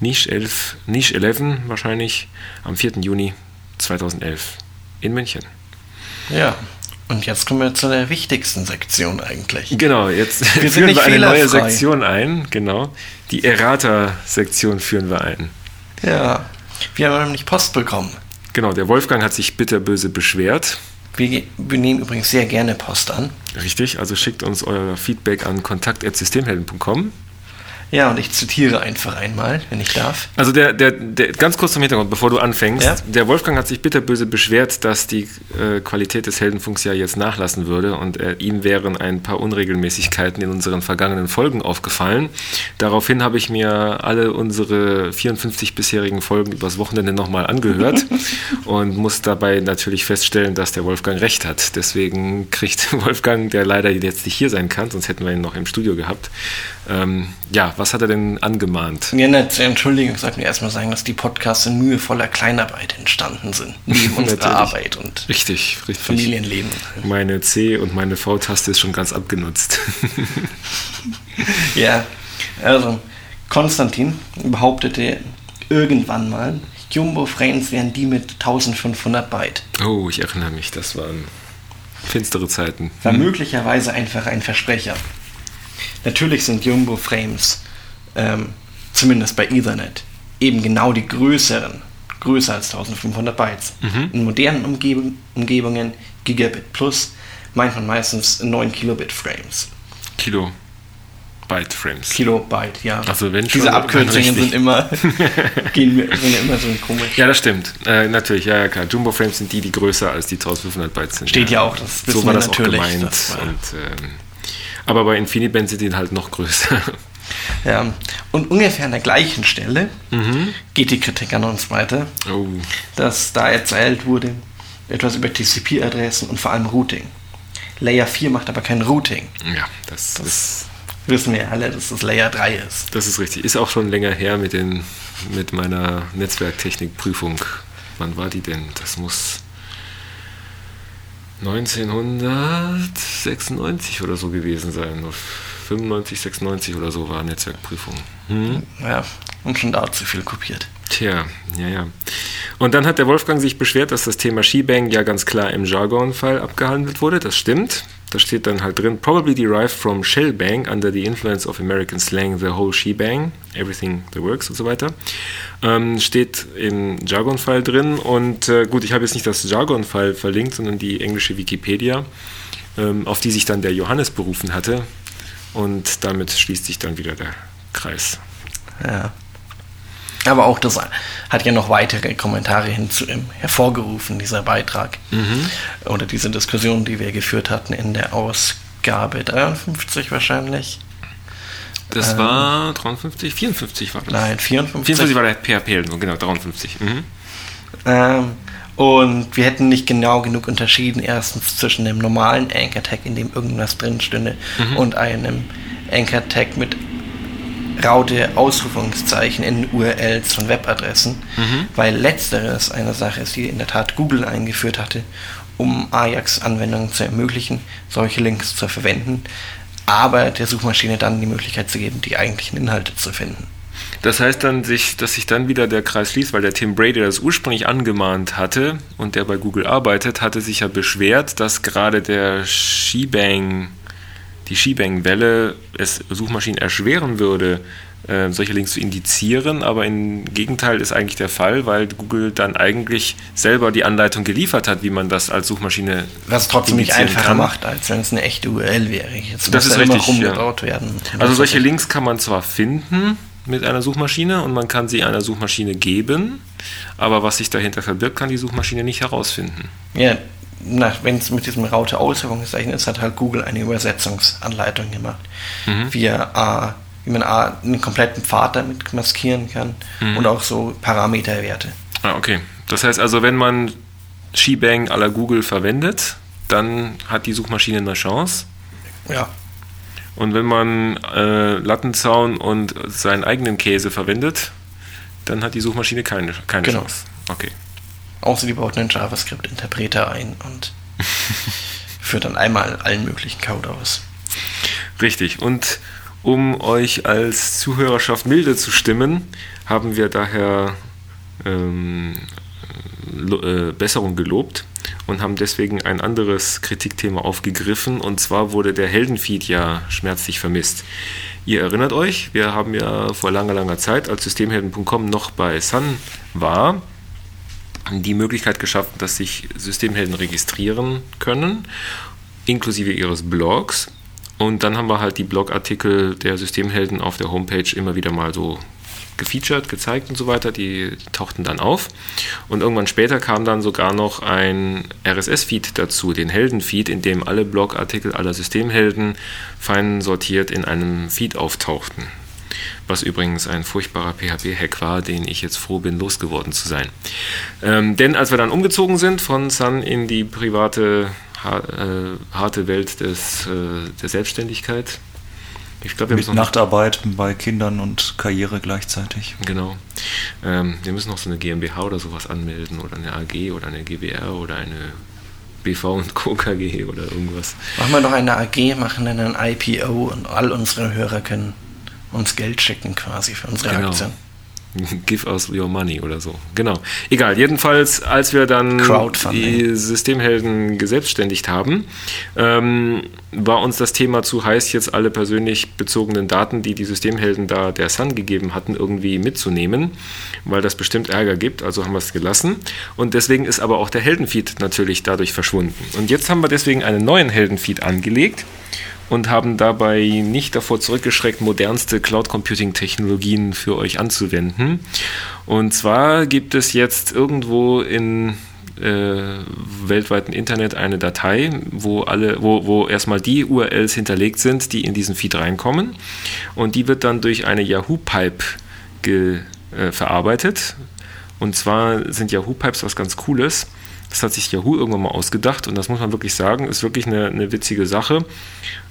Niche 11, Niche 11 wahrscheinlich am 4. Juni 2011 in München. Ja, und jetzt kommen wir zu der wichtigsten Sektion eigentlich. Genau, jetzt wir (laughs) führen wir eine neue Sektion ein. Genau, die Errata-Sektion führen wir ein. Ja, wir haben nämlich Post bekommen. Genau, der Wolfgang hat sich bitterböse beschwert. Wir, wir, nehmen übrigens sehr gerne Post an. Richtig, also schickt uns euer Feedback an kontakt.systemhelden.com. Ja, und ich zitiere einfach einmal, wenn ich darf. Also der, der, der ganz kurz zum Hintergrund, bevor du anfängst. Ja? Der Wolfgang hat sich bitterböse beschwert, dass die äh, Qualität des Heldenfunks ja jetzt nachlassen würde und äh, ihm wären ein paar Unregelmäßigkeiten in unseren vergangenen Folgen aufgefallen. Daraufhin habe ich mir alle unsere 54 bisherigen Folgen übers Wochenende nochmal angehört (laughs) und muss dabei natürlich feststellen, dass der Wolfgang recht hat. Deswegen kriegt (laughs) Wolfgang, der leider jetzt nicht hier sein kann, sonst hätten wir ihn noch im Studio gehabt, ähm, ja, was hat er denn angemahnt? Ja, nicht, Entschuldigung, sollten wir erstmal sagen, dass die Podcasts in mühevoller Kleinarbeit entstanden sind. Neben (laughs) unserer Arbeit und richtig, richtig. Familienleben. Meine C- und meine V-Taste ist schon ganz abgenutzt. (laughs) ja, also Konstantin behauptete irgendwann mal, Jumbo Frames wären die mit 1500 Byte. Oh, ich erinnere mich, das waren finstere Zeiten. War hm. möglicherweise einfach ein Versprecher. Natürlich sind Jumbo Frames, ähm, zumindest bei Ethernet, eben genau die größeren, größer als 1500 Bytes. Mhm. In modernen Umgeb Umgebungen, Gigabit Plus, meint man meistens 9 Kilobit Frames. Kilo. Byte Frames. Kilobyte, ja. Also wenn Diese Abkürzungen sind immer, (laughs) gehen mir, sind immer so komisch. Ja, das stimmt. Äh, natürlich, ja, ja, klar. Jumbo Frames sind die, die größer als die 1500 Byte sind. Steht ja, ja auch, das so war das natürlich. auch gemeint. Und, ähm, aber bei InfiniBand sind die halt noch größer. Ja, und ungefähr an der gleichen Stelle mhm. geht die Kritik an uns weiter, oh. dass da erzählt wurde, etwas über TCP-Adressen und vor allem Routing. Layer 4 macht aber kein Routing. Ja, das, das ist, wissen wir alle, dass das Layer 3 ist. Das ist richtig. Ist auch schon länger her mit, den, mit meiner Netzwerktechnikprüfung. Wann war die denn? Das muss 1996 oder so gewesen sein. 95, 96 oder so war Netzwerkprüfung. Hm? Ja, und schon da zu viel kopiert. Tja, ja, ja. Und dann hat der Wolfgang sich beschwert, dass das Thema Shebang ja ganz klar im Jargon-Fall abgehandelt wurde. Das stimmt. Da steht dann halt drin, probably derived from Shellbang under the influence of American slang, the whole shebang, everything that works und so weiter. Ähm, steht im Jargon-File drin und äh, gut, ich habe jetzt nicht das Jargon-File verlinkt, sondern die englische Wikipedia, ähm, auf die sich dann der Johannes berufen hatte und damit schließt sich dann wieder der Kreis. Ja. Aber auch das hat ja noch weitere Kommentare hinzu, hervorgerufen, dieser Beitrag. Mhm. Oder diese Diskussion, die wir geführt hatten in der Ausgabe 53 wahrscheinlich. Das ähm, war 53, 54 war das. Nein, 54. 54 war der PHP, genau, 53. Mhm. Ähm, und wir hätten nicht genau genug unterschieden, erstens zwischen dem normalen Anchor-Tag, in dem irgendwas drin stünde, mhm. und einem Anchor-Tag mit Raute Ausrufungszeichen in URLs von Webadressen, mhm. weil letzteres eine Sache ist, die in der Tat Google eingeführt hatte, um Ajax-Anwendungen zu ermöglichen, solche Links zu verwenden, aber der Suchmaschine dann die Möglichkeit zu geben, die eigentlichen Inhalte zu finden. Das heißt dann, sich, dass sich dann wieder der Kreis schließt, weil der Tim Brady, das ursprünglich angemahnt hatte und der bei Google arbeitet, hatte sich ja beschwert, dass gerade der Shebang, die Shebang-Welle es Suchmaschinen erschweren würde, äh, solche Links zu indizieren, aber im Gegenteil ist eigentlich der Fall, weil Google dann eigentlich selber die Anleitung geliefert hat, wie man das als Suchmaschine Was trotzdem nicht einfacher kann. macht, als wenn es eine echte URL wäre. Jetzt das ist ja richtig, rumgebaut ja. werden. Also solche Links kann man zwar finden, mit einer Suchmaschine und man kann sie einer Suchmaschine geben, aber was sich dahinter verbirgt, kann die Suchmaschine nicht herausfinden. Ja, wenn es mit diesem Raute Ausführungszeichen ist, hat halt Google eine Übersetzungsanleitung gemacht, mhm. wie, er, wie man einen kompletten Pfad damit maskieren kann mhm. und auch so Parameterwerte. Ah, okay. Das heißt also, wenn man Shebang la Google verwendet, dann hat die Suchmaschine eine Chance. Ja. Und wenn man äh, Lattenzaun und seinen eigenen Käse verwendet, dann hat die Suchmaschine keine, keine genau. Chance. Okay. Außer die baut einen JavaScript-Interpreter ein und (laughs) führt dann einmal allen möglichen Code aus. Richtig. Und um euch als Zuhörerschaft milde zu stimmen, haben wir daher ähm, äh, Besserung gelobt und haben deswegen ein anderes Kritikthema aufgegriffen. Und zwar wurde der Heldenfeed ja schmerzlich vermisst. Ihr erinnert euch, wir haben ja vor langer, langer Zeit, als Systemhelden.com noch bei Sun war, die Möglichkeit geschaffen, dass sich Systemhelden registrieren können, inklusive ihres Blogs. Und dann haben wir halt die Blogartikel der Systemhelden auf der Homepage immer wieder mal so gefeatured, gezeigt und so weiter. Die tauchten dann auf. Und irgendwann später kam dann sogar noch ein RSS-Feed dazu, den Helden-Feed, in dem alle Blogartikel aller Systemhelden fein sortiert in einem Feed auftauchten. Was übrigens ein furchtbarer PHP-Hack war, den ich jetzt froh bin, losgeworden zu sein. Ähm, denn als wir dann umgezogen sind von Sun in die private, äh, harte Welt des, äh, der Selbstständigkeit, ich glaube, Mit Nachtarbeit bei Kindern und Karriere gleichzeitig. Genau. Ähm, wir müssen noch so eine GmbH oder sowas anmelden oder eine AG oder eine GBR oder eine BV und Co. KG oder irgendwas. Machen wir doch eine AG, machen dann ein IPO und all unsere Hörer können uns Geld schicken quasi für unsere genau. Aktien. (laughs) Give us your money oder so. Genau. Egal. Jedenfalls, als wir dann die Systemhelden geselbstständigt haben, ähm, war uns das Thema zu heiß, jetzt alle persönlich bezogenen Daten, die die Systemhelden da der Sun gegeben hatten, irgendwie mitzunehmen, weil das bestimmt Ärger gibt. Also haben wir es gelassen. Und deswegen ist aber auch der Heldenfeed natürlich dadurch verschwunden. Und jetzt haben wir deswegen einen neuen Heldenfeed angelegt und haben dabei nicht davor zurückgeschreckt, modernste Cloud Computing Technologien für euch anzuwenden. Und zwar gibt es jetzt irgendwo in äh, weltweiten Internet eine Datei, wo alle, wo, wo erstmal die URLs hinterlegt sind, die in diesen Feed reinkommen. Und die wird dann durch eine Yahoo Pipe ge, äh, verarbeitet. Und zwar sind Yahoo Pipes was ganz Cooles. Das hat sich Yahoo irgendwann mal ausgedacht und das muss man wirklich sagen, ist wirklich eine, eine witzige Sache.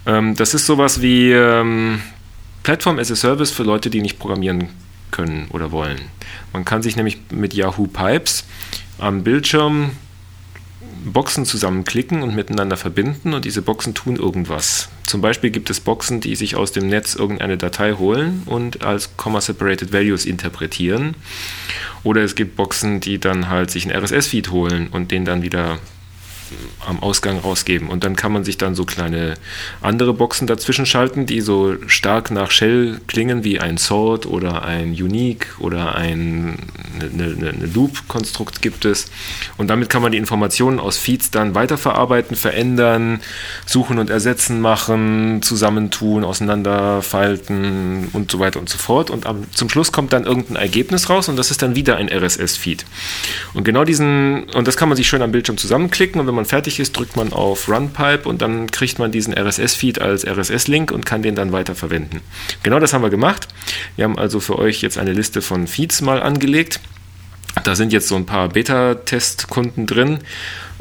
Ähm, das ist sowas wie ähm, Plattform as a Service für Leute, die nicht programmieren können oder wollen. Man kann sich nämlich mit Yahoo Pipes am Bildschirm Boxen zusammenklicken und miteinander verbinden und diese Boxen tun irgendwas. Zum Beispiel gibt es Boxen, die sich aus dem Netz irgendeine Datei holen und als Comma-Separated Values interpretieren. Oder es gibt Boxen, die dann halt sich einen RSS-Feed holen und den dann wieder am Ausgang rausgeben. Und dann kann man sich dann so kleine andere Boxen dazwischen schalten, die so stark nach Shell klingen wie ein Sort oder ein Unique oder ein eine, eine, eine Loop-Konstrukt gibt es. Und damit kann man die Informationen aus Feeds dann weiterverarbeiten, verändern, suchen und ersetzen machen, zusammentun, auseinanderfalten und so weiter und so fort. Und am, zum Schluss kommt dann irgendein Ergebnis raus und das ist dann wieder ein RSS-Feed. Und genau diesen, und das kann man sich schön am Bildschirm zusammenklicken und wenn man fertig ist, drückt man auf Runpipe und dann kriegt man diesen RSS-Feed als RSS-Link und kann den dann weiter verwenden. Genau das haben wir gemacht. Wir haben also für euch jetzt eine Liste von Feeds mal angelegt. Da sind jetzt so ein paar Beta-Testkunden drin,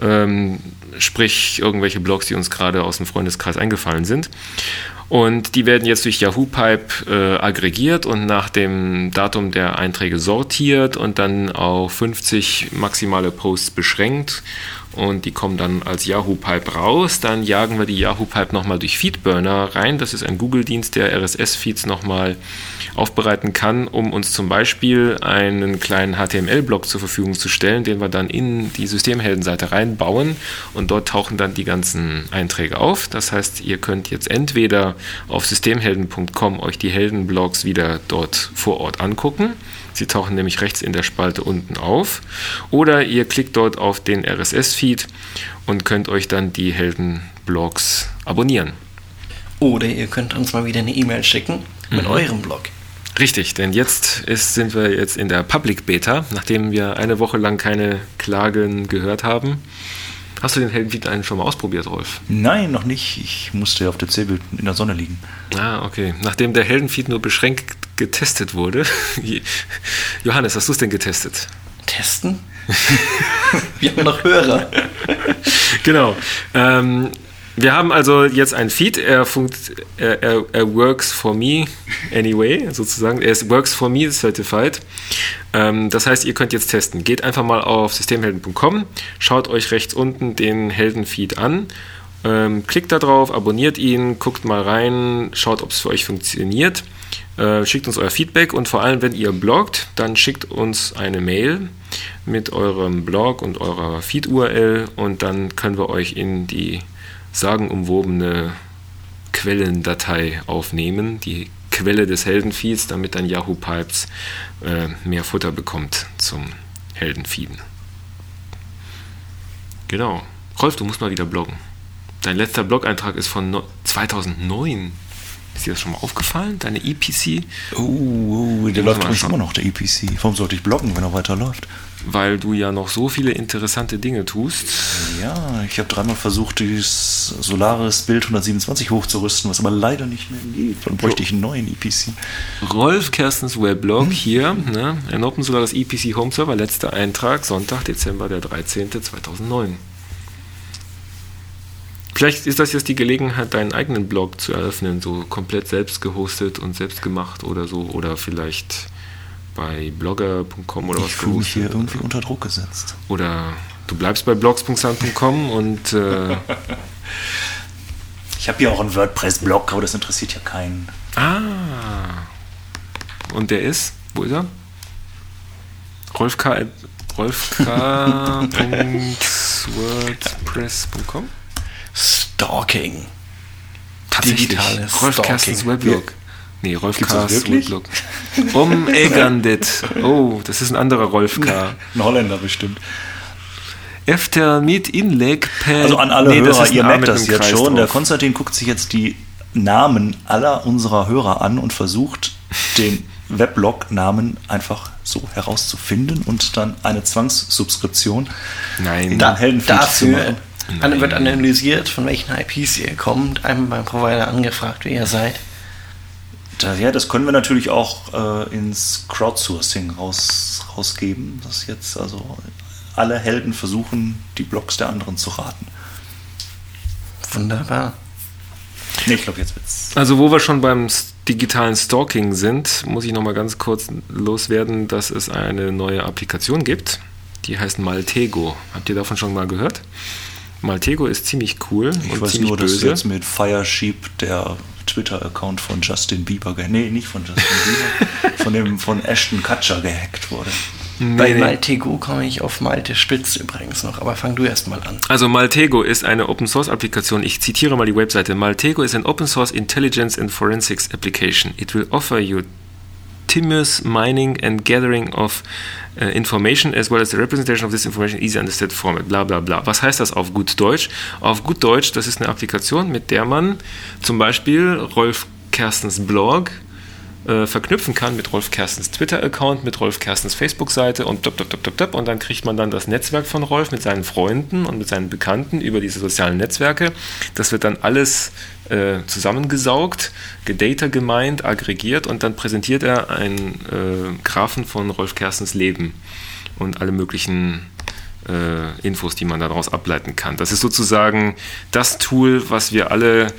ähm, sprich irgendwelche Blogs, die uns gerade aus dem Freundeskreis eingefallen sind. Und die werden jetzt durch Yahoo Pipe äh, aggregiert und nach dem Datum der Einträge sortiert und dann auf 50 maximale Posts beschränkt und die kommen dann als Yahoo Pipe raus. Dann jagen wir die Yahoo Pipe nochmal durch Feedburner rein. Das ist ein Google-Dienst, der RSS-Feeds nochmal aufbereiten kann, um uns zum Beispiel einen kleinen HTML-Block zur Verfügung zu stellen, den wir dann in die Systemheldenseite reinbauen und dort tauchen dann die ganzen Einträge auf. Das heißt, ihr könnt jetzt entweder auf systemhelden.com euch die Heldenblocks wieder dort vor Ort angucken. Sie tauchen nämlich rechts in der Spalte unten auf. Oder ihr klickt dort auf den RSS-Feed und könnt euch dann die Heldenblogs abonnieren. Oder ihr könnt uns mal wieder eine E-Mail schicken mit mhm. eurem Blog. Richtig, denn jetzt ist, sind wir jetzt in der Public Beta, nachdem wir eine Woche lang keine Klagen gehört haben. Hast du den Heldenfeed einen schon mal ausprobiert, Rolf? Nein, noch nicht. Ich musste auf der Zählbild in der Sonne liegen. Ah, okay. Nachdem der Heldenfeed nur beschränkt getestet wurde. (laughs) Johannes, hast du es denn getestet? Testen? (laughs) wir haben noch Hörer. genau. Ähm, wir haben also jetzt ein Feed, er, funkt, er, er, er, works for me anyway, sozusagen. Er ist works for me certified. Ähm, das heißt, ihr könnt jetzt testen. Geht einfach mal auf systemhelden.com, schaut euch rechts unten den Heldenfeed an, ähm, klickt da drauf, abonniert ihn, guckt mal rein, schaut, ob es für euch funktioniert. Äh, schickt uns euer Feedback und vor allem, wenn ihr bloggt, dann schickt uns eine Mail mit eurem Blog und eurer Feed-URL und dann können wir euch in die sagenumwobene Quellendatei aufnehmen, die Quelle des Heldenfeeds, damit dann Yahoo Pipes äh, mehr Futter bekommt zum Heldenfeeden. Genau. Rolf, du musst mal wieder bloggen. Dein letzter Blog-Eintrag ist von 2009. Ist dir das schon mal aufgefallen, deine EPC? Oh, oh der läuft übrigens immer noch, der EPC. Warum sollte ich bloggen, wenn er weiterläuft? Weil du ja noch so viele interessante Dinge tust. Ja, ich habe dreimal versucht, das Solaris Bild 127 hochzurüsten, was aber leider nicht mehr geht. Dann bräuchte ich einen neuen EPC. Rolf Kerstens Weblog hm. hier, ne? ein Open Solaris EPC Home Server, letzter Eintrag, Sonntag, Dezember der 13. 2009. Vielleicht ist das jetzt die Gelegenheit, deinen eigenen Blog zu eröffnen, so komplett selbst gehostet und selbst gemacht oder so, oder vielleicht bei blogger.com oder ich was Ich fühle mich hier irgendwie unter Druck gesetzt. Oder du bleibst bei blogs.com und. Äh (laughs) ich habe hier auch einen WordPress-Blog, aber das interessiert ja keinen. Ah. Und der ist? Wo ist er? Rolf K. Rolf K.wordpress.com? Stalking. Digitales Rolf Kerstens Weblog. Nee, Rolf K. Weblog. Um Egandit. Oh, das ist ein anderer Rolf K. Ein Holländer bestimmt. Efter mit Inleg per. Also an alle nee, Hörer, ihr merkt das jetzt schon. Drauf. Der Konstantin guckt sich jetzt die Namen aller unserer Hörer an und versucht, den Weblog-Namen einfach so herauszufinden und dann eine Zwangssubskription Nein. in den Heldenfeed zu machen. Nein. Wird analysiert, von welchen IPs ihr kommt, einmal beim Provider angefragt, wie ihr seid. Ja, das können wir natürlich auch äh, ins Crowdsourcing raus, rausgeben, dass jetzt also alle Helden versuchen, die Blogs der anderen zu raten. Wunderbar. Nee, ich glaube, jetzt wird's. Also, wo wir schon beim digitalen Stalking sind, muss ich noch mal ganz kurz loswerden, dass es eine neue Applikation gibt. Die heißt Maltego. Habt ihr davon schon mal gehört? Maltego ist ziemlich cool ich und weiß ziemlich nur, böse. dass jetzt mit Firesheep der Twitter-Account von Justin Bieber, nee, nicht von Justin Bieber, (laughs) von dem von Ashton Kutcher gehackt wurde. Nee, Bei Maltego komme ich auf Malte Spitz übrigens noch, aber fang du erst mal an. Also Maltego ist eine Open Source Applikation. Ich zitiere mal die Webseite. Maltego is an Open Source Intelligence and Forensics Application. It will offer you continuous mining and gathering of uh, information as well as the representation of this information in easy understood format, bla bla bla. Was heißt das auf gut Deutsch? Auf gut Deutsch, das ist eine Applikation, mit der man zum Beispiel Rolf Kerstens Blog äh, verknüpfen kann mit Rolf Kerstens Twitter-Account, mit Rolf Kerstens Facebook-Seite und dop, dop, dop, dop, und dann kriegt man dann das Netzwerk von Rolf mit seinen Freunden und mit seinen Bekannten über diese sozialen Netzwerke. Das wird dann alles äh, zusammengesaugt, gedata gemeint, aggregiert und dann präsentiert er einen äh, Graphen von Rolf Kerstens Leben und alle möglichen äh, Infos, die man daraus ableiten kann. Das ist sozusagen das Tool, was wir alle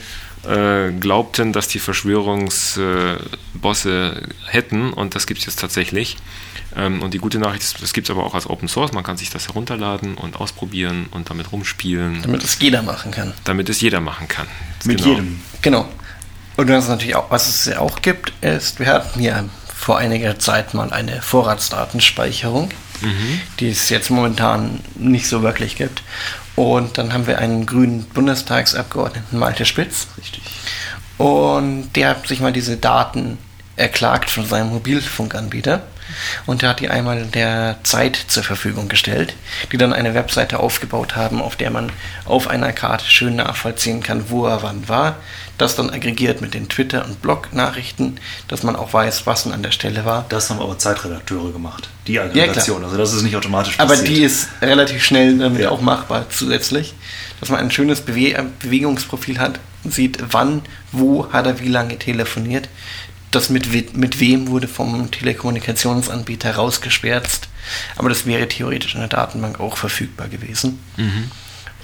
äh, glaubten, dass die Verschwörungsbosse hätten und das gibt es jetzt tatsächlich. Ähm, und die gute Nachricht ist, das gibt es aber auch als Open Source. Man kann sich das herunterladen und ausprobieren und damit rumspielen. Damit es jeder machen kann. Damit es jeder machen kann. Mit genau. jedem. Genau. Und was es natürlich auch, was es ja auch gibt, ist, wir hatten ja vor einiger Zeit mal eine Vorratsdatenspeicherung, mhm. die es jetzt momentan nicht so wirklich gibt. Und dann haben wir einen grünen Bundestagsabgeordneten, Malte Spitz. Richtig. Und der hat sich mal diese Daten erklagt von seinem Mobilfunkanbieter und der hat die einmal der Zeit zur Verfügung gestellt, die dann eine Webseite aufgebaut haben, auf der man auf einer Karte schön nachvollziehen kann, wo er wann war. Das dann aggregiert mit den Twitter- und Blog-Nachrichten, dass man auch weiß, was denn an der Stelle war. Das haben aber Zeitredakteure gemacht, die Aggregation. Ja, also das ist nicht automatisch passiert. Aber die ist relativ schnell damit ja. auch machbar zusätzlich, dass man ein schönes Bewe Bewegungsprofil hat, sieht, wann, wo hat er wie lange telefoniert das mit, mit wem wurde vom Telekommunikationsanbieter rausgeschwärzt. Aber das wäre theoretisch in der Datenbank auch verfügbar gewesen. Mhm.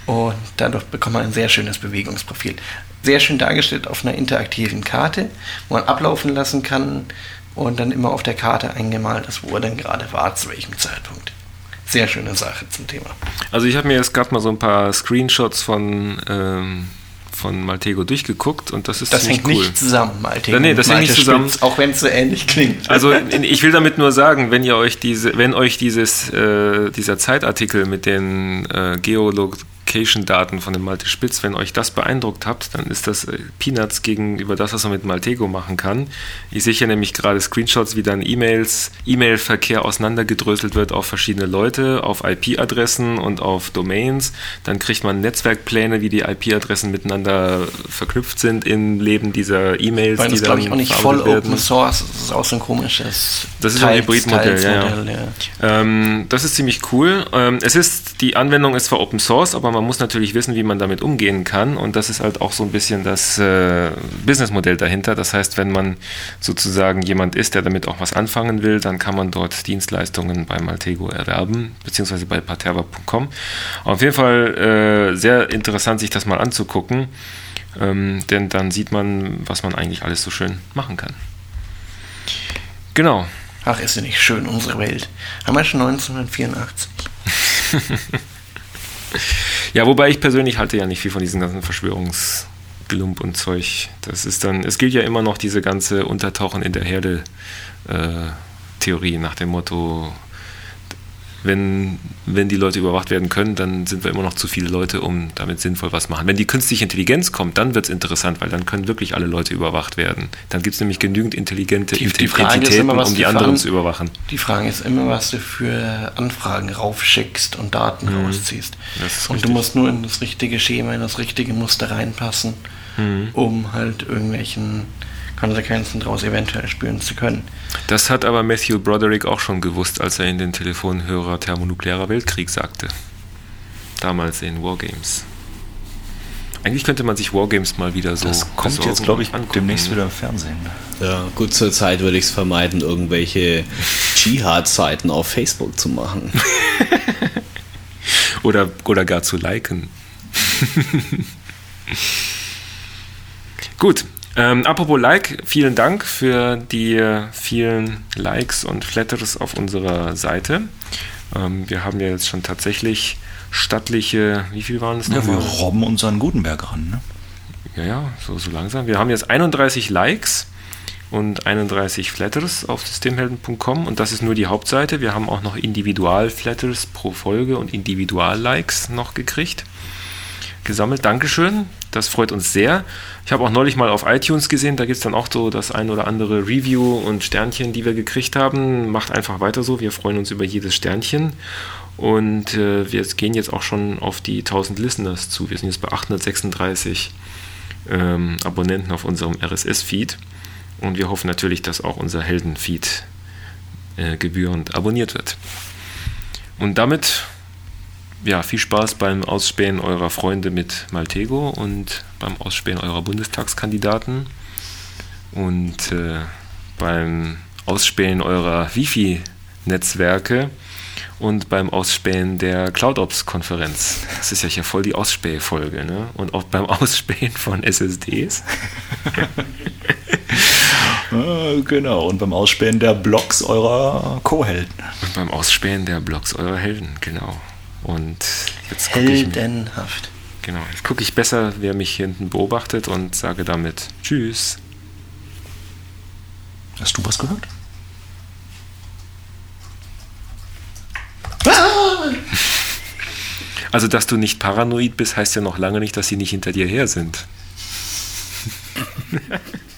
Und dadurch bekommt man ein sehr schönes Bewegungsprofil. Sehr schön dargestellt auf einer interaktiven Karte, wo man ablaufen lassen kann und dann immer auf der Karte eingemalt ist, wo er dann gerade war, zu welchem Zeitpunkt. Sehr schöne Sache zum Thema. Also ich habe mir jetzt gerade mal so ein paar Screenshots von ähm, von Maltego durchgeguckt und das ist Das hängt cool. nicht zusammen, Maltego. Nee, das hängt nicht zusammen. Spitz, auch wenn es so ähnlich klingt. Also (laughs) ich will damit nur sagen, wenn ihr euch diese, wenn euch dieses, äh, dieser Zeitartikel mit den äh, Geolog Location-Daten von dem Malte Spitz, wenn euch das beeindruckt habt, dann ist das äh, Peanuts gegenüber das, was man mit Maltego machen kann. Ich sehe hier nämlich gerade Screenshots, wie dann E-Mails, E-Mail-Verkehr auseinandergedröselt wird auf verschiedene Leute, auf IP-Adressen und auf Domains. Dann kriegt man Netzwerkpläne, wie die IP-Adressen miteinander verknüpft sind im Leben dieser E-Mails. Das ist, glaube ich, auch nicht voll werden. Open Source, das ist auch so ein komisches. Das ist ein Hybridmodell, ja, ja. ja. Ähm, das ist ziemlich cool. Ähm, es ist, die Anwendung ist zwar Open Source, aber man man muss natürlich wissen, wie man damit umgehen kann. Und das ist halt auch so ein bisschen das äh, Businessmodell dahinter. Das heißt, wenn man sozusagen jemand ist, der damit auch was anfangen will, dann kann man dort Dienstleistungen bei Maltego erwerben, beziehungsweise bei paterva.com. Auf jeden Fall äh, sehr interessant, sich das mal anzugucken. Ähm, denn dann sieht man, was man eigentlich alles so schön machen kann. Genau. Ach, ist ja nicht schön, unsere Welt. Haben wir schon 1984. (laughs) Ja, wobei ich persönlich halte ja nicht viel von diesen ganzen Verschwörungsglump und Zeug. Das ist dann, es gilt ja immer noch diese ganze Untertauchen in der Herde äh, Theorie nach dem Motto, wenn, wenn die Leute überwacht werden können, dann sind wir immer noch zu viele Leute, um damit sinnvoll was machen. Wenn die künstliche Intelligenz kommt, dann wird es interessant, weil dann können wirklich alle Leute überwacht werden. Dann gibt es nämlich genügend intelligente die, die Entitäten, immer, um die anderen Fragen, zu überwachen. Die Frage ist immer, was du für Anfragen raufschickst und Daten mhm. rausziehst. Und richtig. du musst nur in das richtige Schema, in das richtige Muster reinpassen, mhm. um halt irgendwelchen Konsequenzen daraus eventuell spüren zu können. Das hat aber Matthew Broderick auch schon gewusst, als er in den Telefonhörer Thermonuklearer Weltkrieg sagte. Damals in Wargames. Eigentlich könnte man sich Wargames mal wieder so. Das kommt jetzt, glaube ich, angucken, demnächst wieder im Fernsehen. Ja, gut, zur Zeit würde ich es vermeiden, irgendwelche (laughs) Dschihad-Seiten auf Facebook zu machen. (laughs) oder, oder gar zu liken. (laughs) Gut, ähm, apropos Like, vielen Dank für die vielen Likes und Flatters auf unserer Seite. Ähm, wir haben ja jetzt schon tatsächlich stattliche, wie viel waren es Ja, wir robben uns an Gutenberg ran, ne? Ja, ja, so, so langsam. Wir haben jetzt 31 Likes und 31 Flatters auf systemhelden.com und das ist nur die Hauptseite. Wir haben auch noch Individual-Flatters pro Folge und Individual-Likes noch gekriegt gesammelt. Dankeschön, das freut uns sehr. Ich habe auch neulich mal auf iTunes gesehen, da gibt es dann auch so das ein oder andere Review und Sternchen, die wir gekriegt haben. Macht einfach weiter so, wir freuen uns über jedes Sternchen. Und äh, wir gehen jetzt auch schon auf die 1000 Listeners zu. Wir sind jetzt bei 836 ähm, Abonnenten auf unserem RSS-Feed. Und wir hoffen natürlich, dass auch unser Helden-Feed äh, gebührend abonniert wird. Und damit ja, viel Spaß beim Ausspähen eurer Freunde mit Maltego und beim Ausspähen eurer Bundestagskandidaten und äh, beim Ausspähen eurer Wifi-Netzwerke und beim Ausspähen der CloudOps-Konferenz. Das ist ja hier voll die Ausspähfolge, ne? Und auch beim Ausspähen von SSDs. (laughs) Genau, und beim Ausspähen der Blogs eurer Co-Helden. Und beim Ausspähen der Blogs eurer Helden, genau. Und jetzt gucke ich. Heldenhaft. Genau, jetzt gucke ich besser, wer mich hinten beobachtet und sage damit Tschüss. Hast du was gehört? Also, dass du nicht paranoid bist, heißt ja noch lange nicht, dass sie nicht hinter dir her sind. (laughs)